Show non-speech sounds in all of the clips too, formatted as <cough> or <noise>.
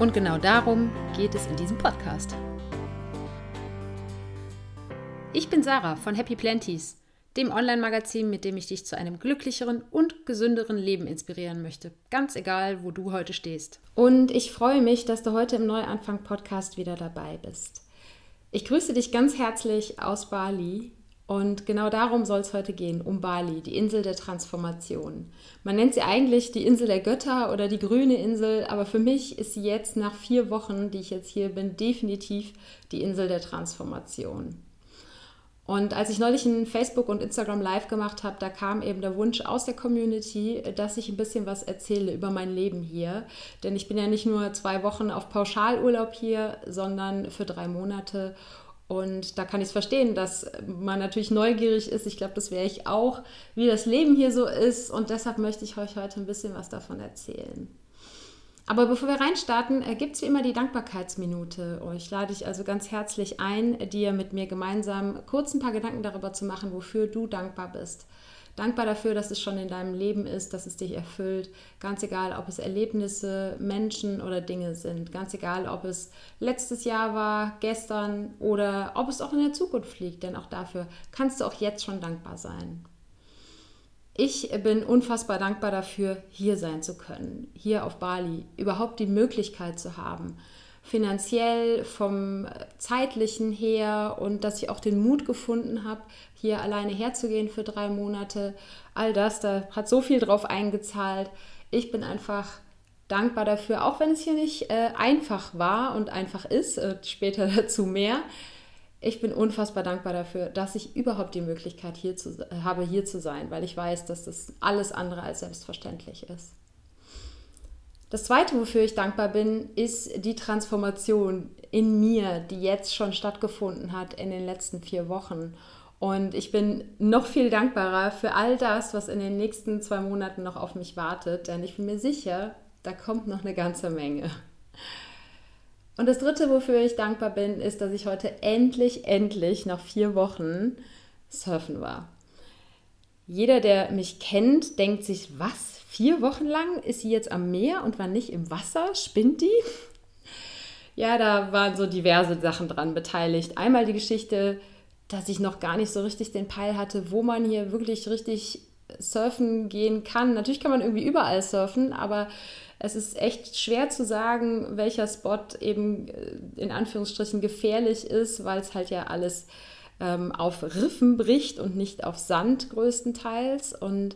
Und genau darum geht es in diesem Podcast. Ich bin Sarah von Happy Planties, dem Online-Magazin, mit dem ich dich zu einem glücklicheren und gesünderen Leben inspirieren möchte. Ganz egal, wo du heute stehst. Und ich freue mich, dass du heute im Neuanfang-Podcast wieder dabei bist. Ich grüße dich ganz herzlich aus Bali und genau darum soll es heute gehen, um Bali, die Insel der Transformation. Man nennt sie eigentlich die Insel der Götter oder die grüne Insel, aber für mich ist sie jetzt nach vier Wochen, die ich jetzt hier bin, definitiv die Insel der Transformation. Und als ich neulich ein Facebook und Instagram Live gemacht habe, da kam eben der Wunsch aus der Community, dass ich ein bisschen was erzähle über mein Leben hier. Denn ich bin ja nicht nur zwei Wochen auf Pauschalurlaub hier, sondern für drei Monate. Und da kann ich es verstehen, dass man natürlich neugierig ist. Ich glaube, das wäre ich auch, wie das Leben hier so ist. Und deshalb möchte ich euch heute ein bisschen was davon erzählen. Aber bevor wir reinstarten, äh, gibt es wie immer die Dankbarkeitsminute. Oh, ich lade dich also ganz herzlich ein, dir mit mir gemeinsam kurz ein paar Gedanken darüber zu machen, wofür du dankbar bist. Dankbar dafür, dass es schon in deinem Leben ist, dass es dich erfüllt. Ganz egal, ob es Erlebnisse, Menschen oder Dinge sind. Ganz egal, ob es letztes Jahr war, gestern oder ob es auch in der Zukunft liegt. Denn auch dafür kannst du auch jetzt schon dankbar sein. Ich bin unfassbar dankbar dafür, hier sein zu können, hier auf Bali, überhaupt die Möglichkeit zu haben, finanziell, vom zeitlichen her und dass ich auch den Mut gefunden habe, hier alleine herzugehen für drei Monate. All das, da hat so viel drauf eingezahlt. Ich bin einfach dankbar dafür, auch wenn es hier nicht äh, einfach war und einfach ist, äh, später <laughs> dazu mehr. Ich bin unfassbar dankbar dafür, dass ich überhaupt die Möglichkeit hier zu, äh, habe, hier zu sein, weil ich weiß, dass das alles andere als selbstverständlich ist. Das Zweite, wofür ich dankbar bin, ist die Transformation in mir, die jetzt schon stattgefunden hat in den letzten vier Wochen. Und ich bin noch viel dankbarer für all das, was in den nächsten zwei Monaten noch auf mich wartet, denn ich bin mir sicher, da kommt noch eine ganze Menge. Und das Dritte, wofür ich dankbar bin, ist, dass ich heute endlich, endlich nach vier Wochen surfen war. Jeder, der mich kennt, denkt sich, was? Vier Wochen lang ist sie jetzt am Meer und war nicht im Wasser? Spinnt die? Ja, da waren so diverse Sachen dran beteiligt. Einmal die Geschichte, dass ich noch gar nicht so richtig den Peil hatte, wo man hier wirklich richtig surfen gehen kann. Natürlich kann man irgendwie überall surfen, aber es ist echt schwer zu sagen, welcher Spot eben äh, in Anführungsstrichen gefährlich ist, weil es halt ja alles ähm, auf Riffen bricht und nicht auf Sand größtenteils. Und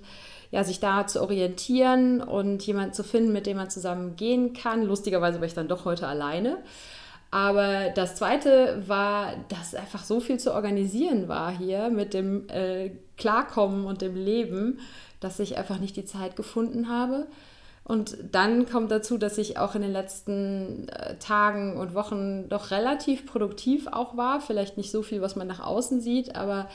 ja, sich da zu orientieren und jemanden zu finden, mit dem man zusammen gehen kann. Lustigerweise war ich dann doch heute alleine. Aber das Zweite war, dass einfach so viel zu organisieren war hier mit dem äh, Klarkommen und dem Leben, dass ich einfach nicht die Zeit gefunden habe. Und dann kommt dazu, dass ich auch in den letzten äh, Tagen und Wochen doch relativ produktiv auch war. Vielleicht nicht so viel, was man nach außen sieht, aber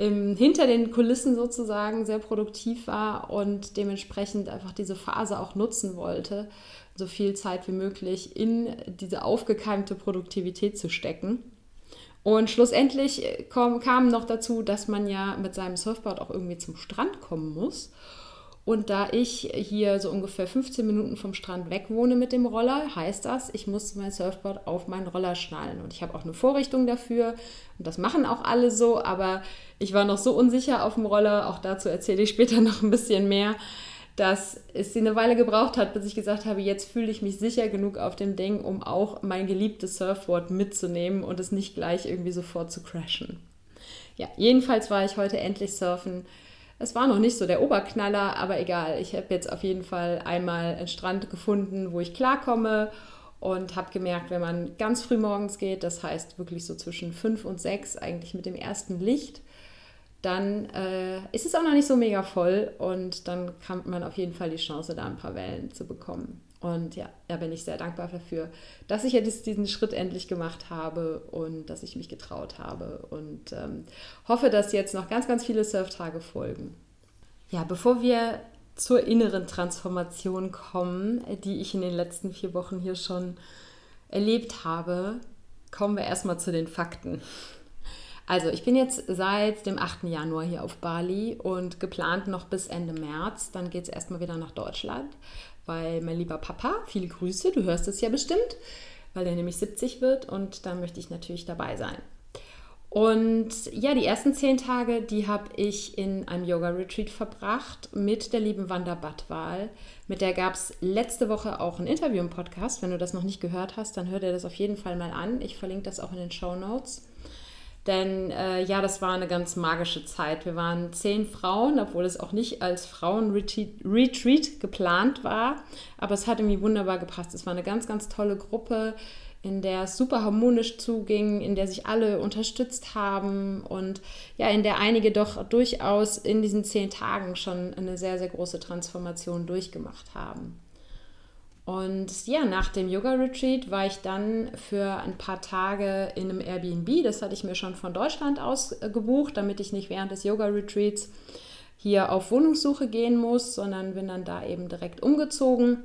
im, hinter den Kulissen sozusagen sehr produktiv war und dementsprechend einfach diese Phase auch nutzen wollte, so viel Zeit wie möglich in diese aufgekeimte Produktivität zu stecken. Und schlussendlich kam, kam noch dazu, dass man ja mit seinem Surfboard auch irgendwie zum Strand kommen muss. Und da ich hier so ungefähr 15 Minuten vom Strand weg wohne mit dem Roller, heißt das, ich muss mein Surfboard auf meinen Roller schnallen. Und ich habe auch eine Vorrichtung dafür. Und das machen auch alle so. Aber ich war noch so unsicher auf dem Roller, auch dazu erzähle ich später <laughs> noch ein bisschen mehr, dass es eine Weile gebraucht hat, bis ich gesagt habe, jetzt fühle ich mich sicher genug auf dem Ding, um auch mein geliebtes Surfboard mitzunehmen und es nicht gleich irgendwie sofort zu crashen. Ja, jedenfalls war ich heute endlich surfen es war noch nicht so der Oberknaller, aber egal. Ich habe jetzt auf jeden Fall einmal einen Strand gefunden, wo ich klarkomme und habe gemerkt, wenn man ganz früh morgens geht, das heißt wirklich so zwischen fünf und sechs, eigentlich mit dem ersten Licht, dann äh, ist es auch noch nicht so mega voll und dann kann man auf jeden Fall die Chance, da ein paar Wellen zu bekommen. Und ja, da bin ich sehr dankbar dafür, dass ich jetzt diesen Schritt endlich gemacht habe und dass ich mich getraut habe und ähm, hoffe, dass jetzt noch ganz, ganz viele Surftage folgen. Ja, bevor wir zur inneren Transformation kommen, die ich in den letzten vier Wochen hier schon erlebt habe, kommen wir erstmal zu den Fakten. Also, ich bin jetzt seit dem 8. Januar hier auf Bali und geplant noch bis Ende März. Dann geht es erstmal wieder nach Deutschland, weil mein lieber Papa, viele Grüße, du hörst es ja bestimmt, weil er nämlich 70 wird und da möchte ich natürlich dabei sein. Und ja, die ersten zehn Tage, die habe ich in einem Yoga-Retreat verbracht mit der lieben Wanda Badwal. Mit der gab es letzte Woche auch ein Interview im Podcast. Wenn du das noch nicht gehört hast, dann hör dir das auf jeden Fall mal an. Ich verlinke das auch in den Show Notes. Denn äh, ja, das war eine ganz magische Zeit. Wir waren zehn Frauen, obwohl es auch nicht als Frauen-Retreat geplant war. Aber es hat irgendwie wunderbar gepasst. Es war eine ganz, ganz tolle Gruppe in der es super harmonisch zuging, in der sich alle unterstützt haben und ja, in der einige doch durchaus in diesen zehn Tagen schon eine sehr, sehr große Transformation durchgemacht haben. Und ja, nach dem Yoga-Retreat war ich dann für ein paar Tage in einem Airbnb. Das hatte ich mir schon von Deutschland aus äh, gebucht, damit ich nicht während des Yoga-Retreats hier auf Wohnungssuche gehen muss, sondern bin dann da eben direkt umgezogen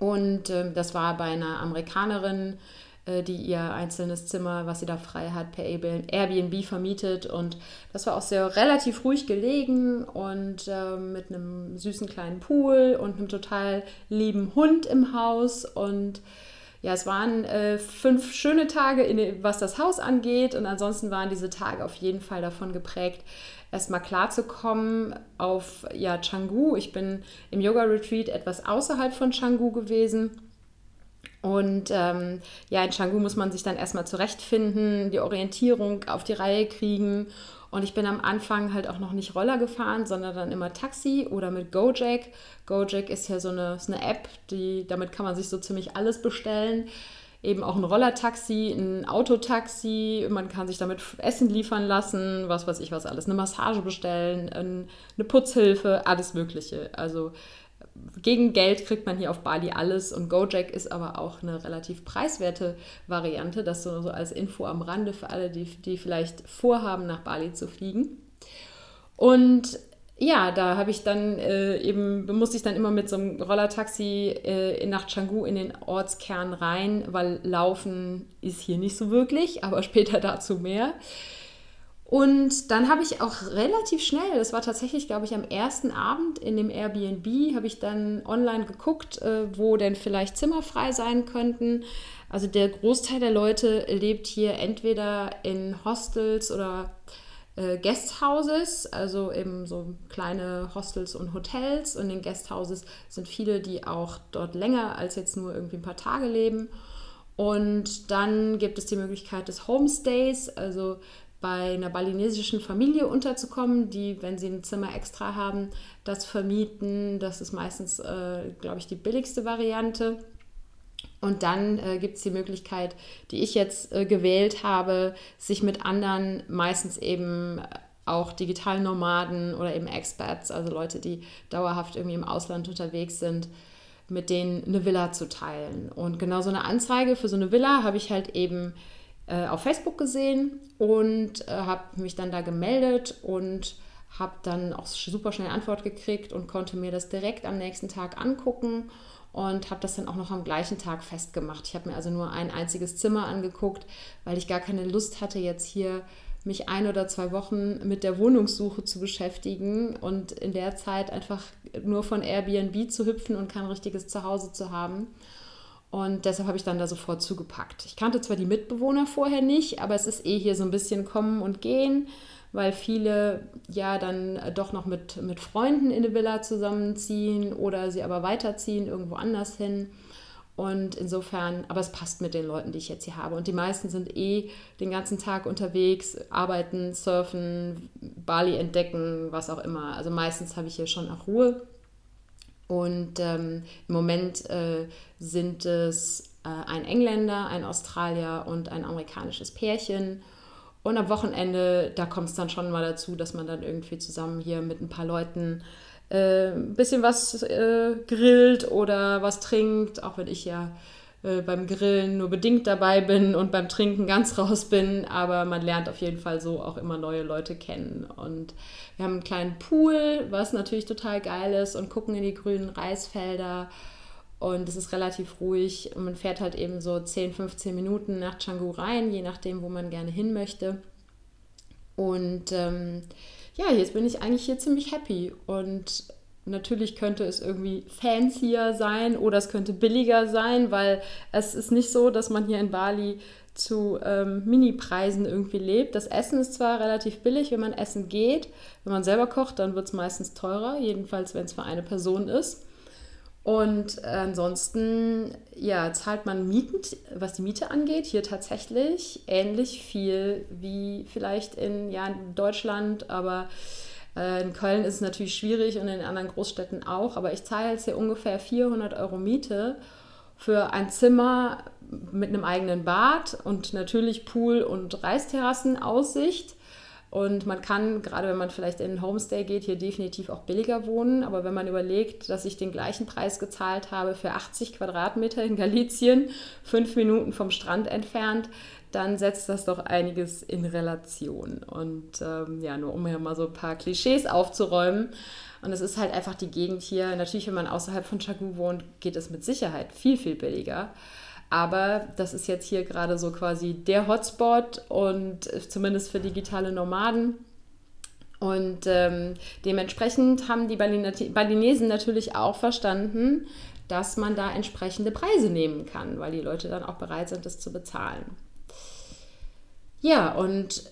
und äh, das war bei einer Amerikanerin, die ihr einzelnes Zimmer, was sie da frei hat, per Airbnb vermietet. Und das war auch sehr relativ ruhig gelegen und äh, mit einem süßen kleinen Pool und einem total lieben Hund im Haus. Und ja, es waren äh, fünf schöne Tage, in, was das Haus angeht. Und ansonsten waren diese Tage auf jeden Fall davon geprägt, erstmal klarzukommen auf ja, Canggu. Ich bin im Yoga-Retreat etwas außerhalb von Canggu gewesen. Und ähm, ja, in Canggu muss man sich dann erstmal zurechtfinden, die Orientierung auf die Reihe kriegen. Und ich bin am Anfang halt auch noch nicht Roller gefahren, sondern dann immer Taxi oder mit Gojek. Gojek ist ja so eine, ist eine App, die, damit kann man sich so ziemlich alles bestellen eben auch ein Rollertaxi, ein Autotaxi, man kann sich damit Essen liefern lassen, was weiß ich was alles, eine Massage bestellen, eine Putzhilfe, alles Mögliche. Also gegen Geld kriegt man hier auf Bali alles und Gojek ist aber auch eine relativ preiswerte Variante, das so, als Info am Rande für alle, die, die vielleicht vorhaben, nach Bali zu fliegen. Und ja, da habe ich dann äh, eben, musste ich dann immer mit so einem Rollertaxi äh, nach Canggu in den Ortskern rein, weil Laufen ist hier nicht so wirklich, aber <laughs> später dazu mehr. Und dann habe ich auch relativ schnell, das war tatsächlich, glaube ich, am ersten Abend in dem Airbnb, habe ich dann online geguckt, äh, wo denn vielleicht Zimmer frei sein könnten. Also der Großteil der Leute lebt hier entweder in Hostels oder äh, Guesthouses, also eben so kleine Hostels und Hotels. Und in Guesthouses sind viele, die auch dort länger als jetzt nur irgendwie ein paar Tage leben. Und dann gibt es die Möglichkeit des Homestays, also bei einer balinesischen Familie unterzukommen, die, wenn sie ein Zimmer extra haben, das vermieten. Das ist meistens, äh, glaube ich, die billigste Variante. Und dann äh, gibt es die Möglichkeit, die ich jetzt äh, gewählt habe, sich mit anderen, meistens eben auch digitalen Nomaden oder eben Expats, also Leute, die dauerhaft irgendwie im Ausland unterwegs sind, mit denen eine Villa zu teilen. Und genau so eine Anzeige für so eine Villa habe ich halt eben äh, auf Facebook gesehen und äh, habe mich dann da gemeldet und habe dann auch super schnell Antwort gekriegt und konnte mir das direkt am nächsten Tag angucken und habe das dann auch noch am gleichen Tag festgemacht. Ich habe mir also nur ein einziges Zimmer angeguckt, weil ich gar keine Lust hatte, jetzt hier mich ein oder zwei Wochen mit der Wohnungssuche zu beschäftigen und in der Zeit einfach nur von Airbnb zu hüpfen und kein richtiges Zuhause zu haben. Und deshalb habe ich dann da sofort zugepackt. Ich kannte zwar die Mitbewohner vorher nicht, aber es ist eh hier so ein bisschen kommen und gehen weil viele ja dann äh, doch noch mit, mit Freunden in eine Villa zusammenziehen oder sie aber weiterziehen irgendwo anders hin. Und insofern, aber es passt mit den Leuten, die ich jetzt hier habe. Und die meisten sind eh den ganzen Tag unterwegs, arbeiten, surfen, Bali entdecken, was auch immer. Also meistens habe ich hier schon auch Ruhe. Und ähm, im Moment äh, sind es äh, ein Engländer, ein Australier und ein amerikanisches Pärchen. Und am Wochenende, da kommt es dann schon mal dazu, dass man dann irgendwie zusammen hier mit ein paar Leuten äh, ein bisschen was äh, grillt oder was trinkt, auch wenn ich ja äh, beim Grillen nur bedingt dabei bin und beim Trinken ganz raus bin. Aber man lernt auf jeden Fall so auch immer neue Leute kennen. Und wir haben einen kleinen Pool, was natürlich total geil ist, und gucken in die grünen Reisfelder. Und es ist relativ ruhig. Und man fährt halt eben so 10, 15 Minuten nach Canggu rein, je nachdem, wo man gerne hin möchte. Und ähm, ja, jetzt bin ich eigentlich hier ziemlich happy. Und natürlich könnte es irgendwie fancier sein oder es könnte billiger sein, weil es ist nicht so, dass man hier in Bali zu ähm, Mini-Preisen irgendwie lebt. Das Essen ist zwar relativ billig, wenn man essen geht. Wenn man selber kocht, dann wird es meistens teurer, jedenfalls wenn es für eine Person ist. Und ansonsten, ja, zahlt man Mieten, was die Miete angeht, hier tatsächlich ähnlich viel wie vielleicht in, ja, Deutschland, aber in Köln ist es natürlich schwierig und in anderen Großstädten auch, aber ich zahle jetzt hier ungefähr 400 Euro Miete für ein Zimmer mit einem eigenen Bad und natürlich Pool und Reisterrassenaussicht. Und man kann, gerade wenn man vielleicht in einen Homestay geht, hier definitiv auch billiger wohnen. Aber wenn man überlegt, dass ich den gleichen Preis gezahlt habe für 80 Quadratmeter in Galizien, fünf Minuten vom Strand entfernt, dann setzt das doch einiges in Relation. Und ähm, ja, nur um hier mal so ein paar Klischees aufzuräumen. Und es ist halt einfach die Gegend hier. Natürlich, wenn man außerhalb von Chagu wohnt, geht es mit Sicherheit viel, viel billiger. Aber das ist jetzt hier gerade so quasi der Hotspot und zumindest für digitale Nomaden. Und ähm, dementsprechend haben die Balinesen natürlich auch verstanden, dass man da entsprechende Preise nehmen kann, weil die Leute dann auch bereit sind, das zu bezahlen. Ja, und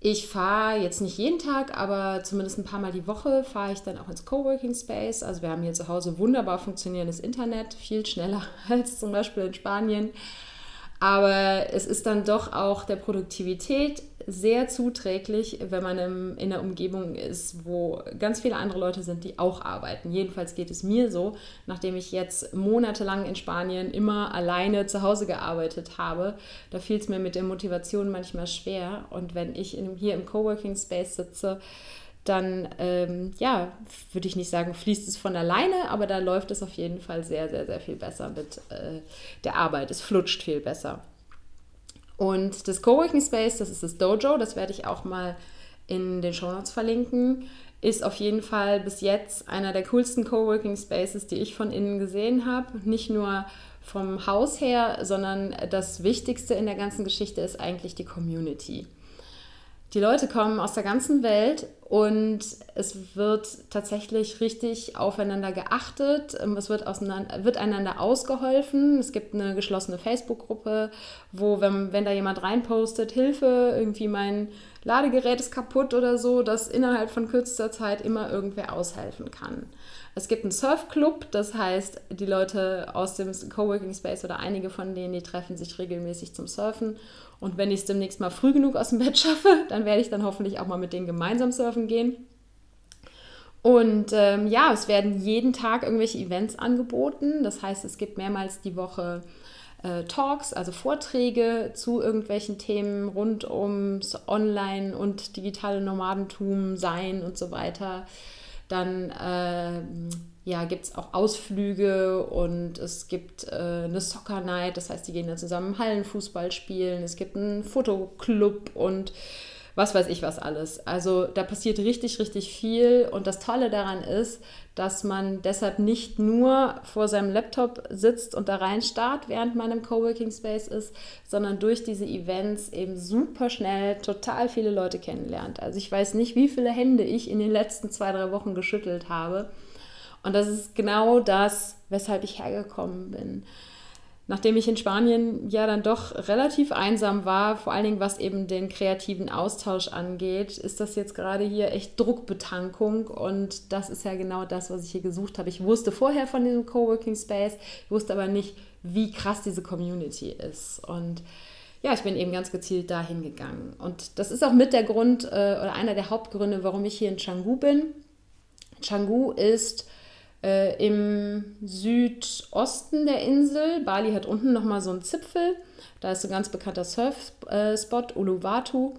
ich fahre jetzt nicht jeden Tag, aber zumindest ein paar Mal die Woche fahre ich dann auch ins Coworking Space. Also wir haben hier zu Hause wunderbar funktionierendes Internet, viel schneller <laughs> als zum Beispiel in Spanien. Aber es ist dann doch auch der Produktivität sehr zuträglich, wenn man im, in einer Umgebung ist, wo ganz viele andere Leute sind, die auch arbeiten. Jedenfalls geht es mir so, nachdem ich jetzt monatelang in Spanien immer alleine zu Hause gearbeitet habe. Da fiel es mir mit der Motivation manchmal schwer. Und wenn ich in, hier im Coworking Space sitze, dann, ähm, ja, würde ich nicht sagen, fließt es von alleine, aber da läuft es auf jeden Fall sehr, sehr, sehr viel besser mit äh, der Arbeit. Es flutscht viel besser. Und das Coworking Space, das ist das Dojo, das werde ich auch mal in den Show Notes verlinken, ist auf jeden Fall bis jetzt einer der coolsten Coworking Spaces, die ich von innen gesehen habe. Nicht nur vom Haus her, sondern das Wichtigste in der ganzen Geschichte ist eigentlich die Community. Die Leute kommen aus der ganzen Welt und es wird tatsächlich richtig aufeinander geachtet. Es wird, wird einander ausgeholfen. Es gibt eine geschlossene Facebook-Gruppe, wo, wenn, wenn da jemand reinpostet, Hilfe, irgendwie mein Ladegerät ist kaputt oder so, dass innerhalb von kürzester Zeit immer irgendwer aushelfen kann. Es gibt einen Surfclub, das heißt, die Leute aus dem Coworking Space oder einige von denen, die treffen sich regelmäßig zum Surfen und wenn ich es demnächst mal früh genug aus dem Bett <laughs> schaffe, dann werde ich dann hoffentlich auch mal mit denen gemeinsam surfen gehen. Und ähm, ja, es werden jeden Tag irgendwelche Events angeboten. Das heißt, es gibt mehrmals die Woche äh, Talks, also Vorträge zu irgendwelchen Themen rund ums Online- und digitale Nomadentum, Sein und so weiter. Dann äh, ja, gibt es auch Ausflüge und es gibt äh, eine Soccer Night, das heißt, die gehen dann zusammen Hallenfußball spielen. Es gibt einen Fotoclub und was weiß ich was alles. Also da passiert richtig, richtig viel und das Tolle daran ist, dass man deshalb nicht nur vor seinem Laptop sitzt und da rein starrt, während man im Coworking Space ist, sondern durch diese Events eben super schnell total viele Leute kennenlernt. Also ich weiß nicht, wie viele Hände ich in den letzten zwei, drei Wochen geschüttelt habe und das ist genau das, weshalb ich hergekommen bin. Nachdem ich in Spanien ja dann doch relativ einsam war, vor allen Dingen was eben den kreativen Austausch angeht, ist das jetzt gerade hier echt Druckbetankung und das ist ja genau das, was ich hier gesucht habe. Ich wusste vorher von diesem Coworking Space, wusste aber nicht, wie krass diese Community ist und ja, ich bin eben ganz gezielt dahin gegangen. Und das ist auch mit der Grund äh, oder einer der Hauptgründe, warum ich hier in Canggu bin. Canggu ist äh, im Südosten der Insel. Bali hat unten nochmal so einen Zipfel. Da ist ein ganz bekannter Surfspot, Uluwatu.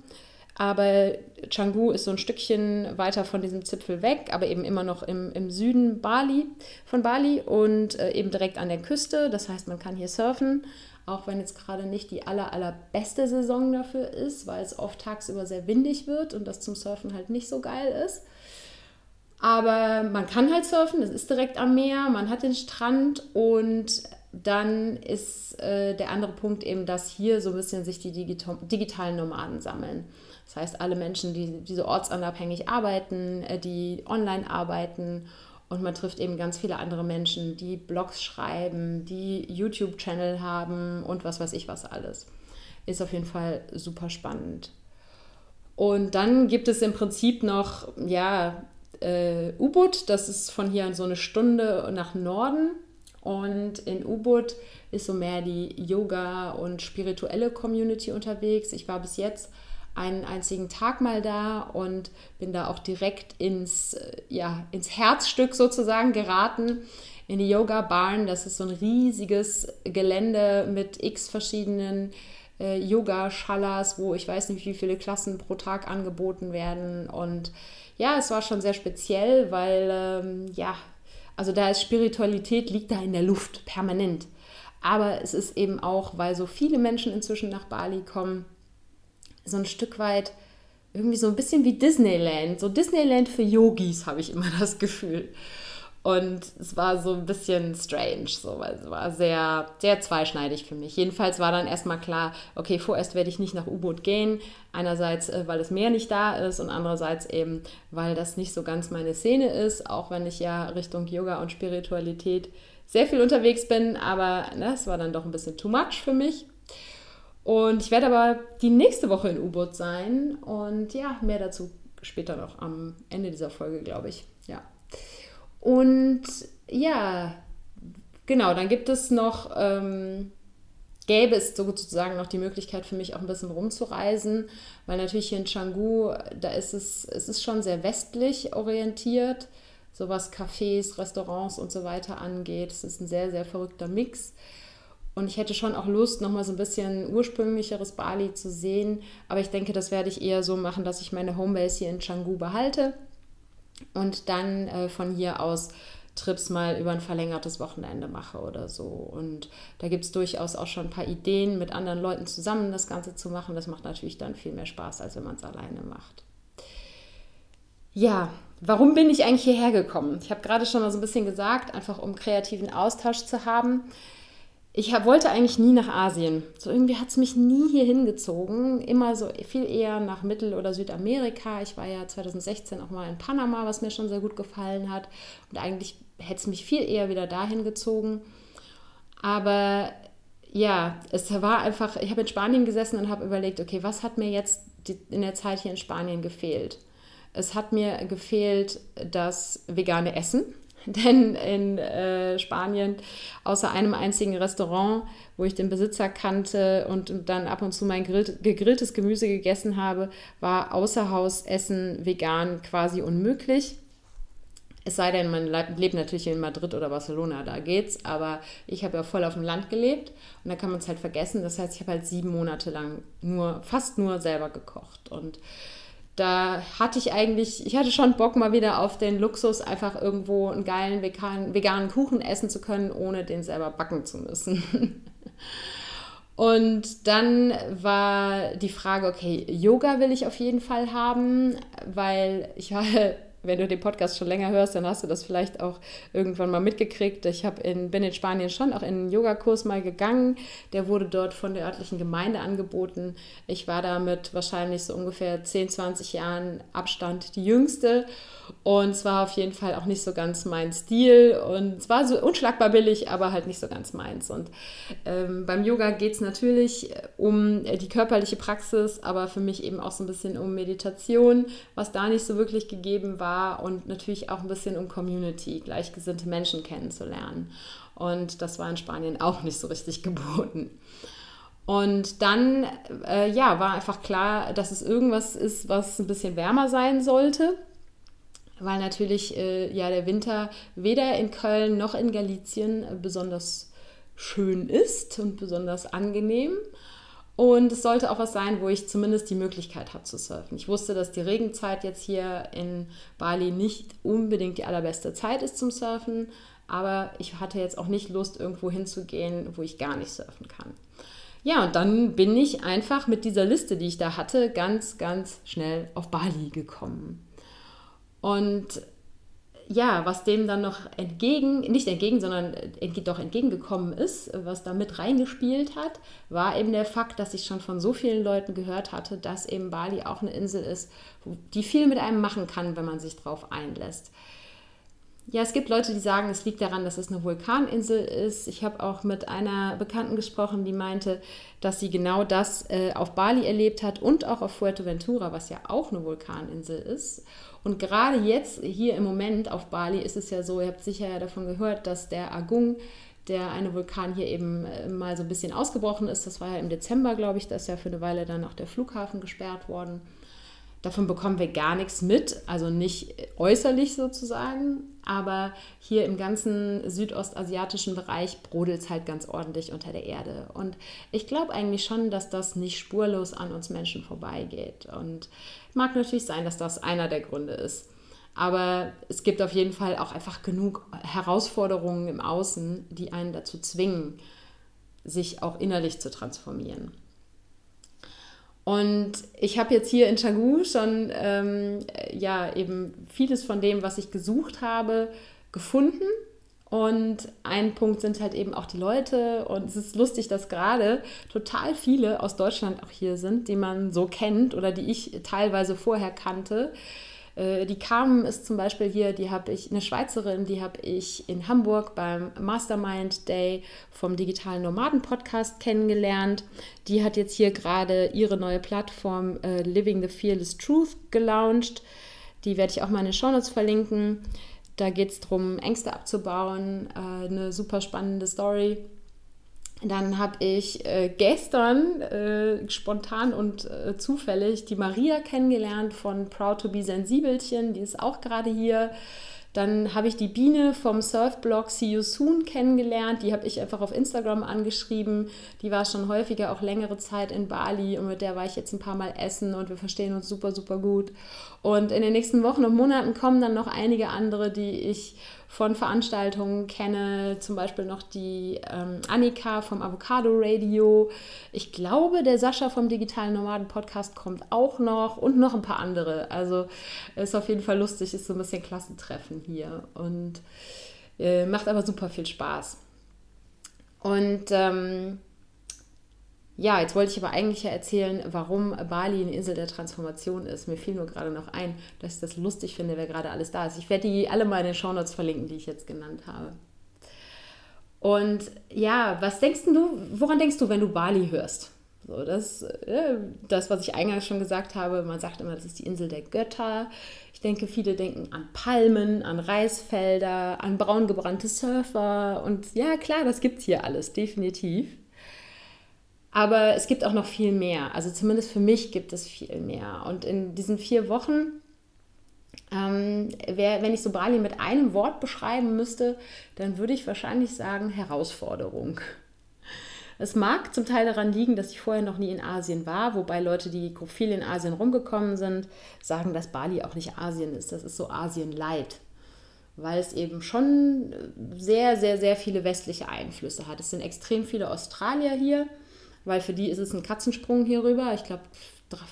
Aber Canggu ist so ein Stückchen weiter von diesem Zipfel weg, aber eben immer noch im, im Süden Bali, von Bali und äh, eben direkt an der Küste. Das heißt, man kann hier surfen, auch wenn jetzt gerade nicht die aller, allerbeste Saison dafür ist, weil es oft tagsüber sehr windig wird und das zum Surfen halt nicht so geil ist. Aber man kann halt surfen, es ist direkt am Meer, man hat den Strand und dann ist äh, der andere Punkt eben, dass hier so ein bisschen sich die Digita digitalen Nomaden sammeln. Das heißt, alle Menschen, die, die so ortsunabhängig arbeiten, äh, die online arbeiten und man trifft eben ganz viele andere Menschen, die Blogs schreiben, die YouTube-Channel haben und was weiß ich was alles. Ist auf jeden Fall super spannend. Und dann gibt es im Prinzip noch, ja, äh, U-Boot, das ist von hier so eine Stunde nach Norden. Und in U-Boot ist so mehr die Yoga- und spirituelle Community unterwegs. Ich war bis jetzt einen einzigen Tag mal da und bin da auch direkt ins, äh, ja, ins Herzstück sozusagen geraten, in die Yoga Barn. Das ist so ein riesiges Gelände mit x verschiedenen äh, Yoga-Schalas, wo ich weiß nicht, wie viele Klassen pro Tag angeboten werden. Und ja, es war schon sehr speziell, weil ähm, ja, also da ist Spiritualität, liegt da in der Luft permanent. Aber es ist eben auch, weil so viele Menschen inzwischen nach Bali kommen, so ein Stück weit irgendwie so ein bisschen wie Disneyland. So Disneyland für Yogis, habe ich immer das Gefühl. Und es war so ein bisschen strange, so, weil es war sehr, sehr zweischneidig für mich. Jedenfalls war dann erstmal klar, okay, vorerst werde ich nicht nach U-Boot gehen. Einerseits, äh, weil das Meer nicht da ist und andererseits eben, weil das nicht so ganz meine Szene ist, auch wenn ich ja Richtung Yoga und Spiritualität sehr viel unterwegs bin. Aber ne, es war dann doch ein bisschen too much für mich. Und ich werde aber die nächste Woche in U-Boot sein. Und ja, mehr dazu später noch am Ende dieser Folge, glaube ich. Ja. Und ja, genau, dann gibt es noch, ähm, gäbe es sozusagen noch die Möglichkeit für mich auch ein bisschen rumzureisen, weil natürlich hier in Canggu, da ist es, es ist schon sehr westlich orientiert, so was Cafés, Restaurants und so weiter angeht. Es ist ein sehr, sehr verrückter Mix. Und ich hätte schon auch Lust, nochmal so ein bisschen ursprünglicheres Bali zu sehen. Aber ich denke, das werde ich eher so machen, dass ich meine Homebase hier in Canggu behalte und dann äh, von hier aus Trips mal über ein verlängertes Wochenende mache oder so. Und da gibt es durchaus auch schon ein paar Ideen, mit anderen Leuten zusammen das Ganze zu machen. Das macht natürlich dann viel mehr Spaß, als wenn man es alleine macht. Ja, warum bin ich eigentlich hierher gekommen? Ich habe gerade schon mal so ein bisschen gesagt, einfach um kreativen Austausch zu haben ich wollte eigentlich nie nach Asien. So irgendwie hat es mich nie hier hingezogen. Immer so viel eher nach Mittel- oder Südamerika. Ich war ja 2016 auch mal in Panama, was mir schon sehr gut gefallen hat. Und eigentlich hätte es mich viel eher wieder dahin gezogen. Aber ja, es war einfach, ich habe in Spanien gesessen und habe überlegt, okay, was hat mir jetzt in der Zeit hier in Spanien gefehlt? Es hat mir gefehlt das vegane Essen <laughs> Denn in äh, Spanien, außer einem einzigen Restaurant, wo ich den Besitzer kannte und dann ab und zu mein gegrilltes Gemüse gegessen habe, war Außerhausessen vegan quasi unmöglich. Es sei denn, man lebt natürlich in Madrid oder Barcelona, da geht's. Aber ich habe ja voll auf dem Land gelebt und da kann man es halt vergessen. Das heißt, ich habe halt sieben Monate lang nur, fast nur selber gekocht. Und da hatte ich eigentlich, ich hatte schon Bock mal wieder auf den Luxus, einfach irgendwo einen geilen veganen, veganen Kuchen essen zu können, ohne den selber backen zu müssen. <laughs> Und dann war die Frage, okay, Yoga will ich auf jeden Fall haben, weil ich war wenn du den Podcast schon länger hörst, dann hast du das vielleicht auch irgendwann mal mitgekriegt. Ich in, bin in Spanien schon auch in einen Yogakurs mal gegangen. Der wurde dort von der örtlichen Gemeinde angeboten. Ich war da mit wahrscheinlich so ungefähr 10, 20 Jahren Abstand die jüngste. Und es war auf jeden Fall auch nicht so ganz mein Stil. Und es war so unschlagbar billig, aber halt nicht so ganz meins. Und ähm, beim Yoga geht es natürlich um die körperliche Praxis, aber für mich eben auch so ein bisschen um Meditation, was da nicht so wirklich gegeben war war und natürlich auch ein bisschen um Community, gleichgesinnte Menschen kennenzulernen. Und das war in Spanien auch nicht so richtig <laughs> geboten. Und dann, äh, ja, war einfach klar, dass es irgendwas ist, was ein bisschen wärmer sein sollte, weil natürlich äh, ja der Winter weder in Köln noch in Galicien besonders schön ist und besonders angenehm. Und es sollte auch was sein, wo ich zumindest die Möglichkeit habe zu surfen. Ich wusste, dass die Regenzeit jetzt hier in Bali nicht unbedingt die allerbeste Zeit ist zum Surfen, aber ich hatte jetzt auch nicht Lust, irgendwo hinzugehen, wo ich gar nicht surfen kann. Ja, und dann bin ich einfach mit dieser Liste, die ich da hatte, ganz, ganz schnell auf Bali gekommen. Und ja, was dem dann noch entgegen, nicht entgegen, sondern doch entgegengekommen ist, was da mit reingespielt hat, war eben der Fakt, dass ich schon von so vielen Leuten gehört hatte, dass eben Bali auch eine Insel ist, die viel mit einem machen kann, wenn man sich drauf einlässt. Ja, es gibt Leute, die sagen, es liegt daran, dass es eine Vulkaninsel ist. Ich habe auch mit einer Bekannten gesprochen, die meinte, dass sie genau das äh, auf Bali erlebt hat und auch auf Fuerteventura, was ja auch eine Vulkaninsel ist. Und gerade jetzt, hier im Moment auf Bali, ist es ja so, ihr habt sicher davon gehört, dass der Agung, der eine Vulkan hier eben äh, mal so ein bisschen ausgebrochen ist, das war ja im Dezember, glaube ich, da ist ja für eine Weile dann auch der Flughafen gesperrt worden. Davon bekommen wir gar nichts mit, also nicht äußerlich sozusagen, aber hier im ganzen südostasiatischen Bereich brodelt es halt ganz ordentlich unter der Erde. Und ich glaube eigentlich schon, dass das nicht spurlos an uns Menschen vorbeigeht. Und mag natürlich sein, dass das einer der Gründe ist. Aber es gibt auf jeden Fall auch einfach genug Herausforderungen im Außen, die einen dazu zwingen, sich auch innerlich zu transformieren. Und ich habe jetzt hier in Chagu schon ähm, ja eben vieles von dem, was ich gesucht habe, gefunden. Und ein Punkt sind halt eben auch die Leute. Und es ist lustig, dass gerade total viele aus Deutschland auch hier sind, die man so kennt oder die ich teilweise vorher kannte. Äh, die Carmen ist zum Beispiel hier, die habe ich, eine Schweizerin, die habe ich in Hamburg beim Mastermind Day vom Digitalen Nomaden Podcast kennengelernt. Die hat jetzt hier gerade ihre neue Plattform äh, Living the Fearless Truth gelauncht. Die werde ich auch mal in den Shownotes verlinken. Da geht es darum, Ängste abzubauen. Äh, eine super spannende Story. Dann habe ich äh, gestern äh, spontan und äh, zufällig die Maria kennengelernt von Proud to be Sensibelchen, die ist auch gerade hier. Dann habe ich die Biene vom Surfblog See You Soon kennengelernt. Die habe ich einfach auf Instagram angeschrieben. Die war schon häufiger, auch längere Zeit in Bali und mit der war ich jetzt ein paar Mal essen und wir verstehen uns super, super gut. Und in den nächsten Wochen und Monaten kommen dann noch einige andere, die ich von Veranstaltungen kenne, zum Beispiel noch die ähm, Annika vom Avocado Radio. Ich glaube, der Sascha vom Digitalen Nomaden Podcast kommt auch noch und noch ein paar andere. Also ist auf jeden Fall lustig, ist so ein bisschen Klassentreffen hier und äh, macht aber super viel Spaß. Und ähm, ja, jetzt wollte ich aber eigentlich ja erzählen, warum Bali eine Insel der Transformation ist. Mir fiel nur gerade noch ein, dass ich das lustig finde, wer gerade alles da ist. Ich werde die alle mal in den Shownotes verlinken, die ich jetzt genannt habe. Und ja, was denkst du, woran denkst du, wenn du Bali hörst? So, das, äh, das, was ich eingangs schon gesagt habe, man sagt immer, das ist die Insel der Götter. Ich denke, viele denken an Palmen, an Reisfelder, an braungebrannte Surfer. Und ja, klar, das gibt es hier alles, definitiv. Aber es gibt auch noch viel mehr. Also zumindest für mich gibt es viel mehr. Und in diesen vier Wochen, ähm, wär, wenn ich so Bali mit einem Wort beschreiben müsste, dann würde ich wahrscheinlich sagen Herausforderung. Es mag zum Teil daran liegen, dass ich vorher noch nie in Asien war, wobei Leute, die viel in Asien rumgekommen sind, sagen, dass Bali auch nicht Asien ist. Das ist so Asien-Light, weil es eben schon sehr, sehr, sehr viele westliche Einflüsse hat. Es sind extrem viele Australier hier weil für die ist es ein Katzensprung hier rüber. Ich glaube,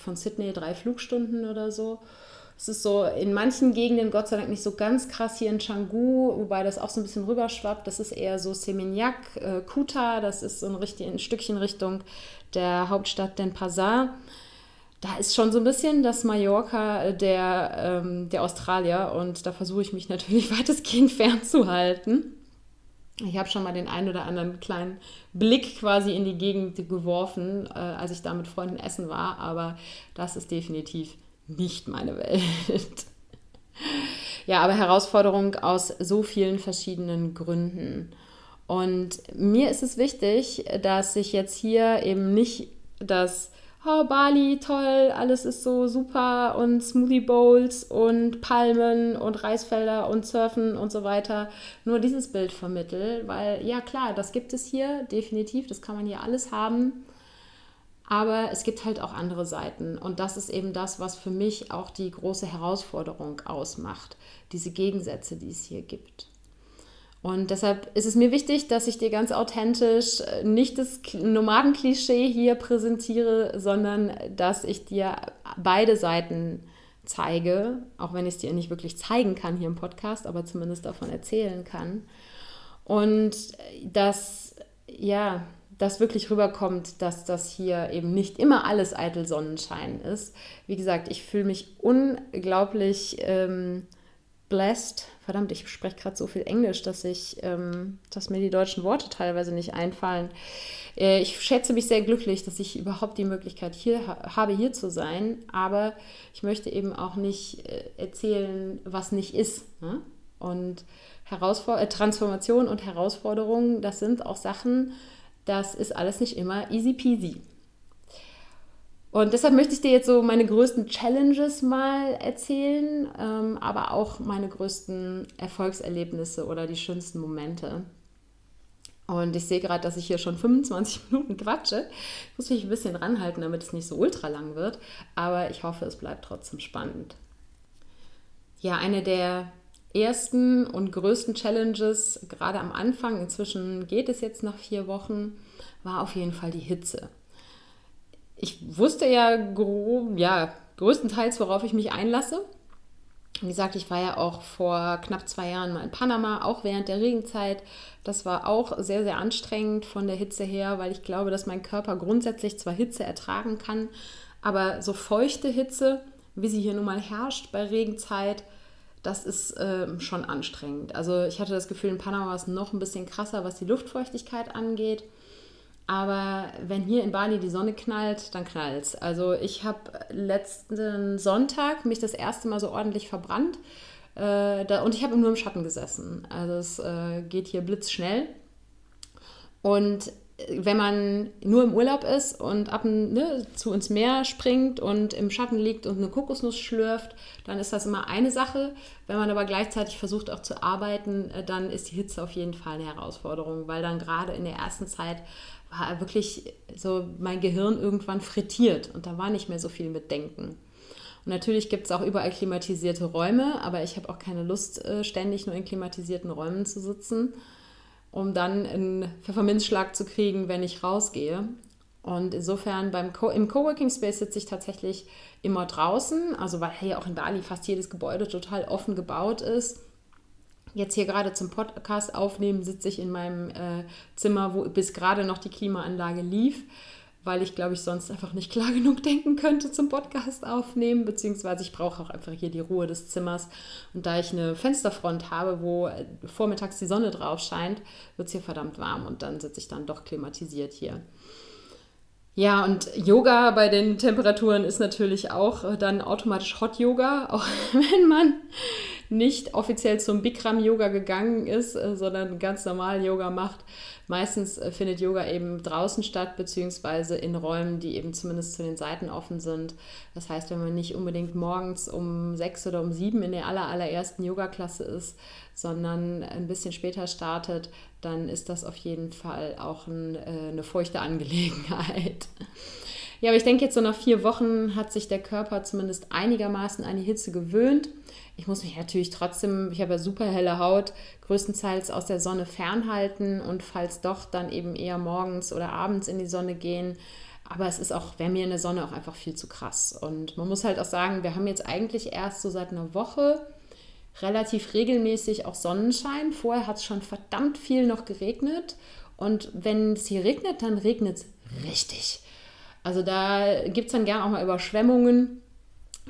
von Sydney drei Flugstunden oder so. Es ist so in manchen Gegenden Gott sei Dank nicht so ganz krass hier in Canggu, wobei das auch so ein bisschen rüberschwappt. Das ist eher so Seminyak, äh, Kuta, das ist so ein, richtig, ein Stückchen Richtung der Hauptstadt Denpasar. Da ist schon so ein bisschen das Mallorca der, ähm, der Australier und da versuche ich mich natürlich <laughs> weitestgehend fernzuhalten. Ich habe schon mal den einen oder anderen kleinen Blick quasi in die Gegend geworfen, äh, als ich da mit Freunden essen war, aber das ist definitiv nicht meine <laughs> Welt. ja, aber Herausforderung aus so vielen verschiedenen Gründen. Und mir ist es wichtig, dass ich jetzt hier eben nicht das oh, Bali, toll, alles ist so super und Smoothie Bowls und Palmen und Reisfelder und Surfen und so weiter. Nur dieses Bild vermittel, weil ja klar, das gibt es hier definitiv, das kann man hier alles haben. Aber es gibt halt auch andere Seiten. Und das ist eben das, was für mich auch die große Herausforderung ausmacht. Diese Gegensätze, die es hier gibt. Und deshalb ist es mir wichtig, dass ich dir ganz authentisch äh, nicht das Nomadenklischee hier präsentiere, sondern dass ich dir beide Seiten zeige, auch wenn ich es dir nicht wirklich zeigen kann hier im Podcast, aber zumindest davon erzählen kann. Und dass, ja, das wirklich rüberkommt, dass das hier eben nicht immer alles eitel Sonnenschein ist. Wie gesagt, ich fühle mich unglaublich ähm, blessed. Verdammt, ich spreche gerade so viel Englisch, dass ich, ähm, dass mir die deutschen Worte teilweise nicht einfallen. Äh, ich schätze mich sehr glücklich, dass ich überhaupt die Möglichkeit hier ha habe, hier zu sein. Aber ich möchte eben auch nicht äh, erzählen, was nicht ist. Ne? Und Herausfor äh, Transformation und Herausforderungen, das sind auch Sachen, das ist alles nicht immer easy peasy. Und deshalb möchte ich dir jetzt so meine größten Challenges mal erzählen, ähm, aber auch meine größten Erfolgserlebnisse oder die schönsten Momente. Und ich sehe gerade, dass ich hier schon <laughs> 25 Minuten quatsche. Ich muss mich ein bisschen ranhalten, damit es nicht so ultra lang wird. Aber ich hoffe, es bleibt trotzdem spannend. Ja, eine der ersten und größten Challenges, gerade am Anfang, inzwischen geht es jetzt nach vier Wochen, war auf jeden Fall die Hitze ich wusste ja, grob, ja größtenteils, worauf ich mich einlasse. Wie gesagt, ich war ja auch vor knapp zwei Jahren mal in Panama, auch während der Regenzeit. Das war auch sehr, sehr anstrengend von der Hitze her, weil ich glaube, dass mein Körper grundsätzlich zwar Hitze ertragen kann, aber so feuchte Hitze, wie sie hier nun mal herrscht bei Regenzeit, das ist äh, schon anstrengend. Also ich hatte das Gefühl, in Panama war es noch ein bisschen krasser, was die Luftfeuchtigkeit angeht. Aber wenn hier in Bali die Sonne knallt, dann knallt es. Also ich habe letzten Sonntag mich das erste Mal so ordentlich verbrannt äh, da, und ich habe nur im Schatten gesessen. Also es äh, geht hier blitzschnell. Und wenn man nur im Urlaub ist und ab ne, zu ins Meer springt und im Schatten liegt und eine Kokosnuss schlürft, dann ist das immer eine Sache. Wenn man aber gleichzeitig versucht auch zu arbeiten, äh, dann ist die Hitze auf jeden Fall eine Herausforderung, weil dann gerade in der ersten Zeit war wirklich so mein Gehirn irgendwann frittiert und da war nicht mehr so viel mit Denken. Und natürlich gibt es auch überall klimatisierte Räume, aber ich habe auch keine Lust, äh, ständig nur in klimatisierten Räumen zu sitzen, um dann einen Pfefferminzschlag zu kriegen, wenn ich rausgehe. Und insofern beim Co im Coworking Space sitze ich tatsächlich immer draußen, also weil hier auch in Bali fast jedes Gebäude total offen gebaut ist jetzt hier gerade zum Podcast aufnehmen, sitze ich in meinem äh, Zimmer, wo bis gerade noch die Klimaanlage lief, weil ich glaube ich sonst einfach nicht <laughs> klar genug denken könnte zum Podcast aufnehmen, beziehungsweise ich brauche auch einfach hier die Ruhe des Zimmers. Und da ich eine Fensterfront habe, wo äh, vormittags die Sonne drauf scheint, wird es hier verdammt warm und dann sitze ich dann doch klimatisiert hier. Ja, und Yoga bei den Temperaturen ist natürlich auch äh, dann automatisch Hot Yoga, <laughs> auch wenn man nicht offiziell zum Bikram-Yoga gegangen ist, äh, sondern ganz normal Yoga macht. Meistens äh, findet Yoga eben draußen statt, beziehungsweise in Räumen, die eben zumindest zu den Seiten offen sind. Das heißt, wenn man nicht unbedingt morgens um sechs oder um sieben in der aller, allerersten Yoga-Klasse ist, sondern ein bisschen später startet, dann ist das auf jeden Fall auch ein, äh, eine feuchte Angelegenheit. Ja, aber ich denke, jetzt so nach vier Wochen hat sich der Körper zumindest einigermaßen an die Hitze gewöhnt. Ich muss mich natürlich trotzdem, ich habe ja super helle Haut, größtenteils aus der Sonne fernhalten und falls doch, dann eben eher morgens oder abends in die Sonne gehen. Aber es ist auch, wäre mir in der Sonne auch einfach viel zu krass. Und man muss halt auch sagen, wir haben jetzt eigentlich erst so seit einer Woche relativ regelmäßig auch Sonnenschein. Vorher hat es schon verdammt viel noch geregnet. Und wenn es hier regnet, dann regnet es richtig. Also da gibt es dann gern auch mal Überschwemmungen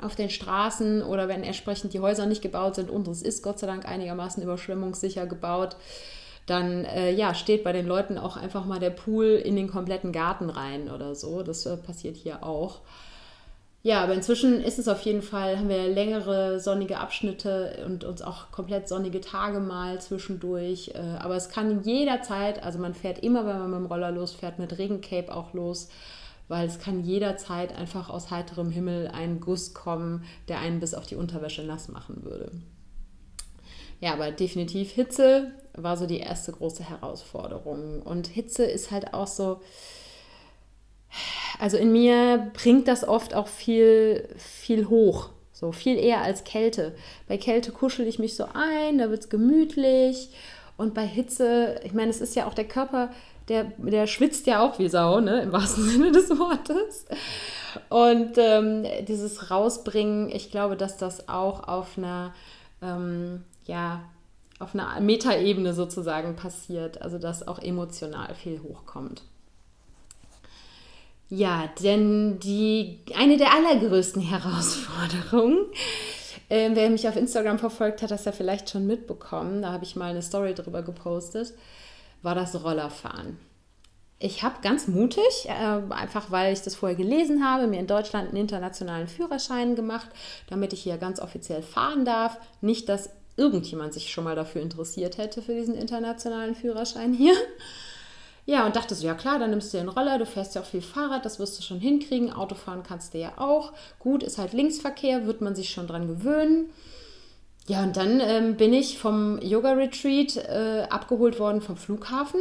auf den Straßen oder wenn entsprechend die Häuser nicht gebaut sind. Unseres ist Gott sei Dank einigermaßen überschwemmungssicher gebaut. Dann äh, ja, steht bei den Leuten auch einfach mal der Pool in den kompletten Garten rein oder so. Das äh, passiert hier auch. Ja, aber inzwischen ist es auf jeden Fall, haben wir längere sonnige Abschnitte und uns auch komplett sonnige Tage mal zwischendurch. Äh, aber es kann jederzeit, also man fährt immer, wenn man mit dem Roller losfährt, mit Regencape auch los weil es kann jederzeit einfach aus heiterem Himmel ein Guss kommen, der einen bis auf die Unterwäsche nass machen würde. Ja, aber definitiv Hitze war so die erste große Herausforderung. Und Hitze ist halt auch so, also in mir bringt das oft auch viel, viel hoch. So viel eher als Kälte. Bei Kälte kuschel ich mich so ein, da wird es gemütlich. Und bei Hitze, ich meine, es ist ja auch der Körper, der, der schwitzt ja auch wie Sau, ne? im wahrsten <laughs> Sinne des Wortes. Und ähm, dieses Rausbringen, ich glaube, dass das auch auf einer, ähm, ja, auf einer Metaebene sozusagen passiert, also dass auch emotional viel hochkommt. Ja, denn die, eine der allergrößten <laughs> Herausforderungen, äh, wer mich auf Instagram verfolgt, hat das ja vielleicht schon mitbekommen, da habe ich mal eine Story drüber gepostet, war das Rollerfahren. Ich habe ganz mutig, äh, einfach weil ich das vorher gelesen habe, mir in Deutschland einen internationalen Führerschein gemacht, damit ich hier ganz offiziell fahren darf. Nicht, dass irgendjemand sich schon mal dafür interessiert hätte, für diesen internationalen Führerschein hier. Ja, und dachte so, ja klar, dann nimmst du den Roller, du fährst ja auch viel Fahrrad, das wirst du schon hinkriegen, Autofahren kannst du ja auch. Gut, ist halt Linksverkehr, wird man sich schon dran gewöhnen. Ja, und dann ähm, bin ich vom Yoga-Retreat äh, abgeholt worden vom Flughafen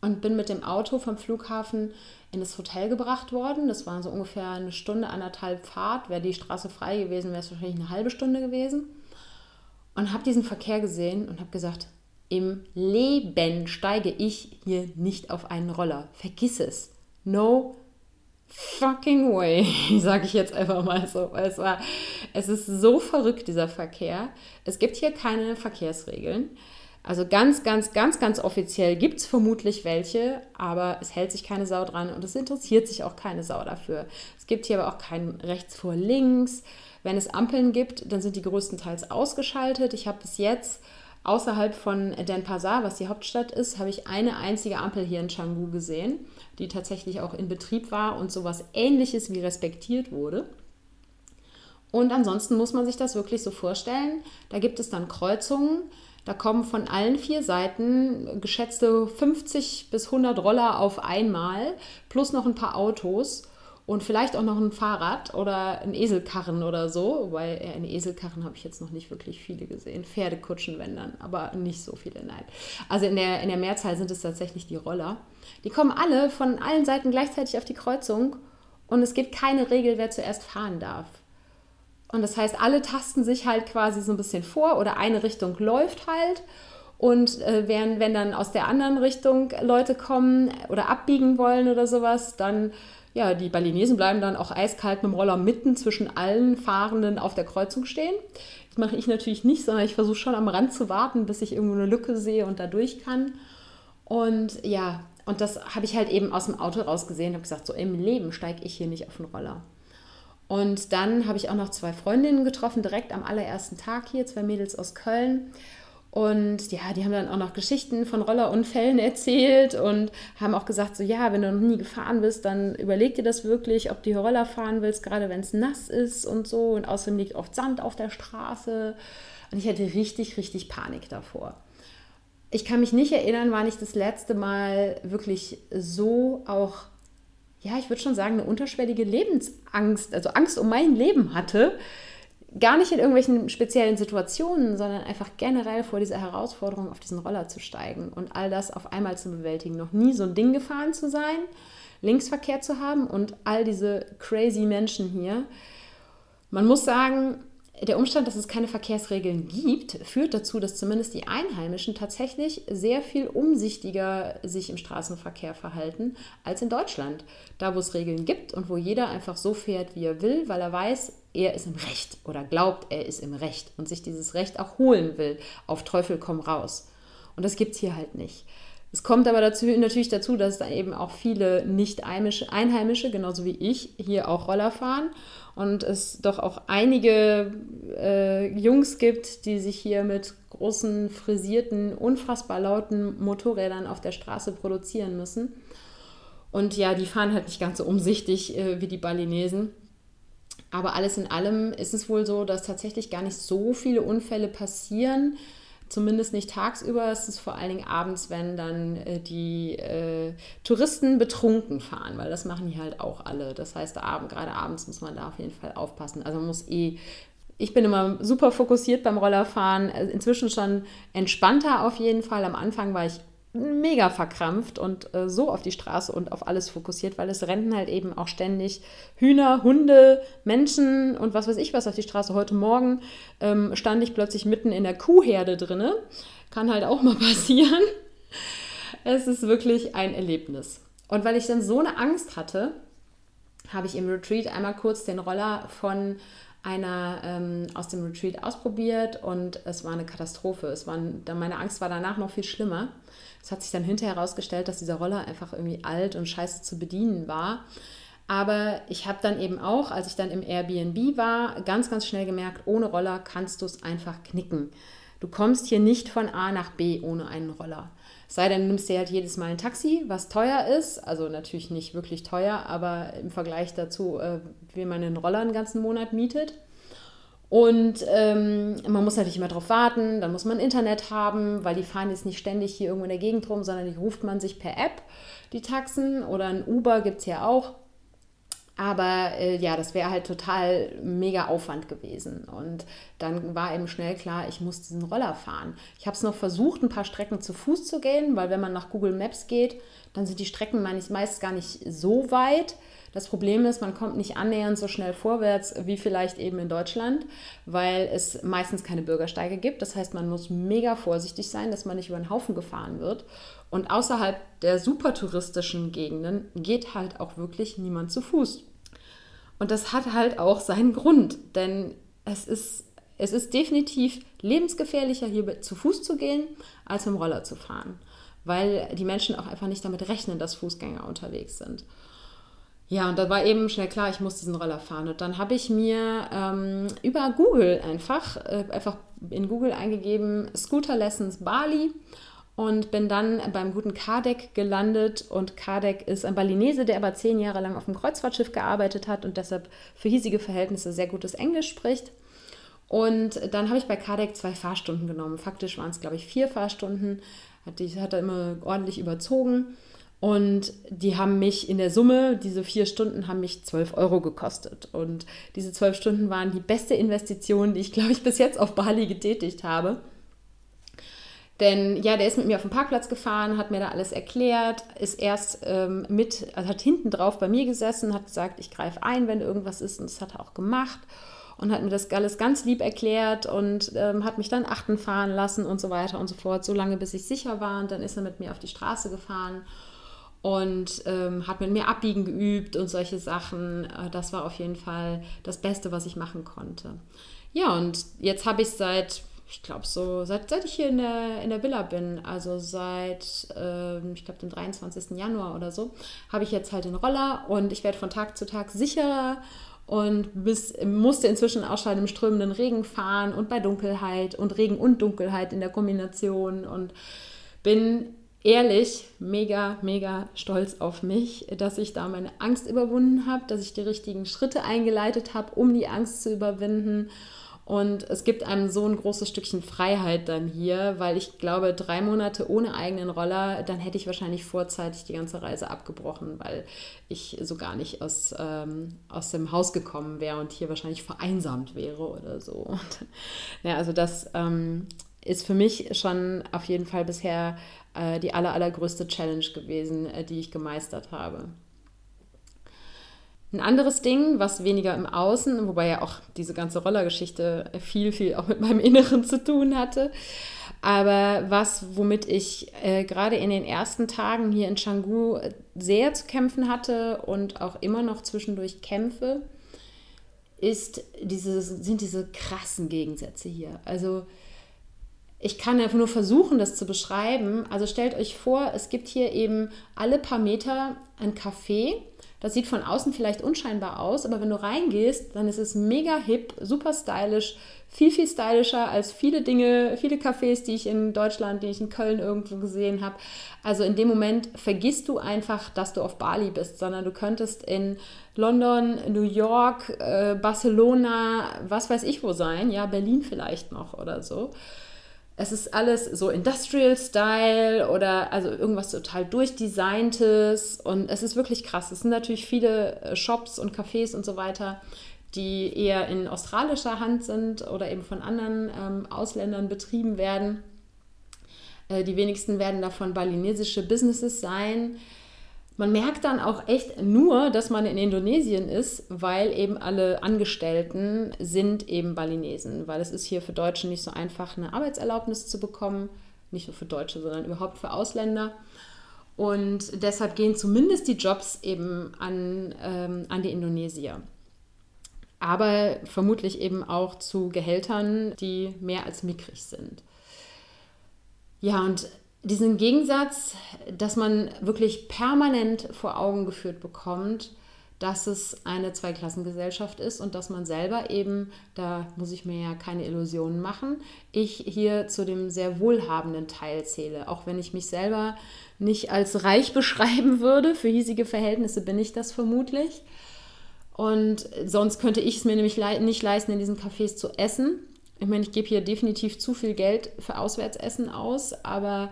und bin mit dem Auto vom Flughafen in das Hotel gebracht worden. Das war so ungefähr eine Stunde, anderthalb Fahrt. Wäre die Straße frei gewesen, wäre es wahrscheinlich eine halbe Stunde gewesen. Und habe diesen Verkehr gesehen und habe gesagt, im Leben steige ich hier nicht auf einen Roller. Vergiss es. No fucking way, <laughs> sage ich jetzt einfach mal so. Es, war, es ist so verrückt, dieser Verkehr. Es gibt hier keine Verkehrsregeln. Also ganz, ganz, ganz, ganz offiziell gibt es vermutlich welche, aber es hält sich keine Sau dran und es interessiert sich auch keine Sau dafür. Es gibt hier aber auch kein rechts vor links. Wenn es Ampeln gibt, dann sind die größtenteils ausgeschaltet. Ich habe bis jetzt außerhalb von Denpasar, was die Hauptstadt ist, habe ich eine einzige Ampel hier in Canggu gesehen, die tatsächlich auch in Betrieb war und sowas ähnliches wie respektiert wurde. Und ansonsten muss man sich das wirklich so vorstellen. Da gibt es dann Kreuzungen. Da kommen von allen vier Seiten geschätzte 50 bis 100 Roller auf einmal, plus noch ein paar Autos und vielleicht auch noch ein Fahrrad oder ein Eselkarren oder so, weil äh, eine Eselkarren habe ich jetzt noch nicht wirklich viele gesehen. Pferdekutschen, wenn dann, aber nicht so viele, nein. Also in der, in der Mehrzahl sind es tatsächlich die Roller. Die kommen alle von allen Seiten gleichzeitig auf die Kreuzung und es gibt keine Regel, wer zuerst fahren darf. Und das heißt, alle tasten sich halt quasi so ein bisschen vor oder eine Richtung läuft halt. Und äh, wenn, wenn dann aus der anderen Richtung Leute kommen oder abbiegen wollen oder sowas, dann ja, die Balinesen bleiben dann auch eiskalt mit dem Roller mitten zwischen allen Fahrenden auf der Kreuzung stehen. Das mache ich natürlich nicht, sondern ich versuche schon am Rand zu warten, bis ich irgendwo eine Lücke sehe und da durch kann. Und ja, und das habe ich halt eben aus dem Auto rausgesehen und habe gesagt, so im Leben steige ich hier nicht auf den Roller. Und dann habe ich auch noch zwei Freundinnen getroffen, direkt am allerersten Tag hier, zwei Mädels aus Köln. Und ja, die haben dann auch noch Geschichten von Rollerunfällen erzählt und haben auch gesagt, so ja, wenn du noch nie gefahren bist, dann überleg dir das wirklich, ob du Roller fahren willst, gerade wenn es nass ist und so. Und außerdem liegt oft Sand auf der Straße. Und ich hatte richtig, richtig Panik davor. Ich kann mich nicht erinnern, wann ich das letzte Mal wirklich so auch, ja, ich würde schon sagen, eine unterschwellige Lebensangst, also Angst um mein Leben hatte gar nicht in irgendwelchen speziellen Situationen, sondern einfach generell vor dieser Herausforderung, auf diesen Roller zu steigen und all das auf einmal zu bewältigen. Noch nie so ein Ding gefahren zu sein, Linksverkehr zu haben und all diese crazy Menschen hier. Man muss sagen, der Umstand, dass es keine Verkehrsregeln gibt, führt dazu, dass zumindest die Einheimischen tatsächlich sehr viel umsichtiger sich im Straßenverkehr verhalten als in Deutschland. Da, wo es Regeln gibt und wo jeder einfach so fährt, wie er will, weil er weiß, er ist im Recht oder glaubt, er ist im Recht und sich dieses Recht auch holen will. Auf Teufel komm raus. Und das gibt es hier halt nicht. Es kommt aber dazu, natürlich dazu, dass da eben auch viele Nicht-Einheimische, genauso wie ich, hier auch Roller fahren und es doch auch einige äh, Jungs gibt, die sich hier mit großen, frisierten, unfassbar lauten Motorrädern auf der Straße produzieren müssen. Und ja, die fahren halt nicht ganz so umsichtig äh, wie die Balinesen. Aber alles in allem ist es wohl so, dass tatsächlich gar nicht so viele Unfälle passieren. Zumindest nicht tagsüber. Es ist vor allen Dingen abends, wenn dann äh, die äh, Touristen betrunken fahren, weil das machen die halt auch alle. Das heißt, abend, gerade abends muss man da auf jeden Fall aufpassen. Also man muss eh ich bin immer super fokussiert beim Rollerfahren, äh, inzwischen schon entspannter auf jeden Fall. Am Anfang war ich mega verkrampft und äh, so auf die Straße und auf alles fokussiert, weil es rennen halt eben auch ständig Hühner, Hunde, Menschen und was weiß ich was auf die Straße. Heute Morgen ähm, stand ich plötzlich mitten in der Kuhherde drinne. Kann halt auch mal <laughs> passieren. Es ist wirklich ein Erlebnis. Und weil ich dann so eine Angst hatte, habe ich im Retreat einmal kurz den Roller von einer ähm, aus dem Retreat ausprobiert und es war eine Katastrophe. Es war, meine Angst war danach noch viel schlimmer. Es hat sich dann hinterher herausgestellt, dass dieser Roller einfach irgendwie alt und scheiße zu bedienen war. Aber ich habe dann eben auch, als ich dann im Airbnb war, ganz, ganz schnell gemerkt, ohne Roller kannst du es einfach knicken. Du kommst hier nicht von A nach B ohne einen Roller. Sei denn, du nimmst dir halt jedes Mal ein Taxi, was teuer ist. Also natürlich nicht wirklich teuer, aber im Vergleich dazu, äh, wie man einen Roller einen ganzen Monat mietet. Und ähm, man muss natürlich immer darauf warten, dann muss man Internet haben, weil die fahren jetzt nicht ständig hier irgendwo in der Gegend rum, sondern die ruft man sich per App, die Taxen. Oder ein Uber gibt es ja auch. Aber äh, ja, das wäre halt total mega Aufwand gewesen. Und dann war eben schnell klar, ich muss diesen Roller fahren. Ich habe es noch versucht, ein paar Strecken zu Fuß zu gehen, weil wenn man nach Google Maps geht, dann sind die Strecken meist gar nicht so weit. Das Problem ist, man kommt nicht annähernd so schnell vorwärts wie vielleicht eben in Deutschland, weil es meistens keine Bürgersteige gibt. Das heißt, man muss mega vorsichtig sein, dass man nicht über den Haufen gefahren wird. Und außerhalb der super touristischen Gegenden geht halt auch wirklich niemand zu Fuß. Und das hat halt auch seinen Grund, denn es ist, es ist definitiv lebensgefährlicher, hier zu Fuß zu gehen, als mit dem Roller zu fahren, weil die Menschen auch einfach nicht damit rechnen, dass Fußgänger unterwegs sind. Ja, und da war eben schnell klar, ich muss diesen Roller fahren. Und dann habe ich mir ähm, über Google einfach, äh, einfach in Google eingegeben, Scooter Lessons Bali und bin dann beim guten Kardec gelandet. Und Kardec ist ein Balinese, der aber zehn Jahre lang auf dem Kreuzfahrtschiff gearbeitet hat und deshalb für hiesige Verhältnisse sehr gutes Englisch spricht. Und dann habe ich bei Kardec zwei Fahrstunden genommen. Faktisch waren es, glaube ich, vier Fahrstunden. Hat, die, hat er immer ordentlich überzogen. Und die haben mich in der Summe, diese vier Stunden haben mich 12 Euro gekostet. Und diese zwölf Stunden waren die beste Investition, die ich, glaube ich, bis jetzt auf Bali getätigt habe. Denn ja, der ist mit mir auf den Parkplatz gefahren, hat mir da alles erklärt, ist erst ähm, mit, also hat hinten drauf bei mir gesessen, hat gesagt, ich greife ein, wenn irgendwas ist. Und das hat er auch gemacht und hat mir das alles ganz lieb erklärt und ähm, hat mich dann achten fahren lassen und so weiter und so fort, so lange bis ich sicher war. Und dann ist er mit mir auf die Straße gefahren und ähm, hat mit mir abbiegen geübt und solche Sachen. Äh, das war auf jeden Fall das Beste, was ich machen konnte. Ja, und jetzt habe ich seit ich glaube so, seit, seit ich hier in der, in der Villa bin, also seit, äh, ich glaube, dem 23. Januar oder so, habe ich jetzt halt den Roller und ich werde von Tag zu Tag sicherer und bis, musste inzwischen auch schon im strömenden Regen fahren und bei Dunkelheit und Regen und Dunkelheit in der Kombination und bin ehrlich mega, mega stolz auf mich, dass ich da meine Angst überwunden habe, dass ich die richtigen Schritte eingeleitet habe, um die Angst zu überwinden und es gibt einem so ein großes Stückchen Freiheit dann hier, weil ich glaube, drei Monate ohne eigenen Roller, dann hätte ich wahrscheinlich vorzeitig die ganze Reise abgebrochen, weil ich so gar nicht aus, ähm, aus dem Haus gekommen wäre und hier wahrscheinlich vereinsamt wäre oder so. <laughs> Und, ja, also das ähm, ist für mich schon auf jeden Fall bisher äh, die aller, allergrößte Challenge gewesen, äh, die ich gemeistert habe. Ein anderes Ding, was weniger im Außen, wobei ja auch diese ganze Rollergeschichte viel, viel auch mit meinem Inneren zu tun hatte, aber was, womit ich äh, gerade in den ersten Tagen hier in Canggu sehr zu kämpfen hatte und auch immer noch zwischendurch kämpfe, ist diese, sind diese krassen Gegensätze hier. Also ich kann einfach nur versuchen, das zu beschreiben. Also stellt euch vor, es gibt hier eben alle paar Meter ein Café das sieht von außen vielleicht unscheinbar aus, aber wenn du reingehst, dann ist es mega hip, super stylisch, viel, viel stylischer als viele Dinge, viele Cafés, die ich in Deutschland, die ich in Köln irgendwo gesehen habe. Also in dem Moment vergisst du einfach, dass du auf Bali bist, sondern du könntest in London, New York, äh, Barcelona, was weiß ich wo sein, ja, Berlin vielleicht noch oder so es ist alles so Industrial Style oder also irgendwas total durchdesigntes und es ist wirklich krass. Es sind natürlich viele äh, Shops und Cafés und so weiter, die eher in australischer Hand sind oder eben von anderen ähm, Ausländern betrieben werden. Äh, die wenigsten werden davon balinesische Businesses sein. Man merkt dann auch echt nur, dass man in Indonesien ist, weil eben alle Angestellten sind eben Balinesen, weil es ist hier für Deutsche nicht so einfach, eine Arbeitserlaubnis zu bekommen. Nicht nur für Deutsche, sondern überhaupt für Ausländer. Und deshalb gehen zumindest die Jobs eben an, ähm, an die Indonesier. Aber vermutlich eben auch zu Gehältern, die mehr als mickrig sind. Ja, und diesen Gegensatz, dass man wirklich permanent vor Augen geführt bekommt, dass es eine Zweiklassengesellschaft ist und dass man selber eben, da muss ich mir ja keine Illusionen machen, ich hier zu dem sehr wohlhabenden Teil zähle. Auch wenn ich mich selber nicht als reich <laughs> beschreiben würde, für hiesige Verhältnisse bin ich das vermutlich. Und sonst könnte ich es mir nämlich nicht leisten, in diesen Cafés zu essen. Ich meine, ich gebe hier definitiv zu viel Geld für Auswärtsessen aus, aber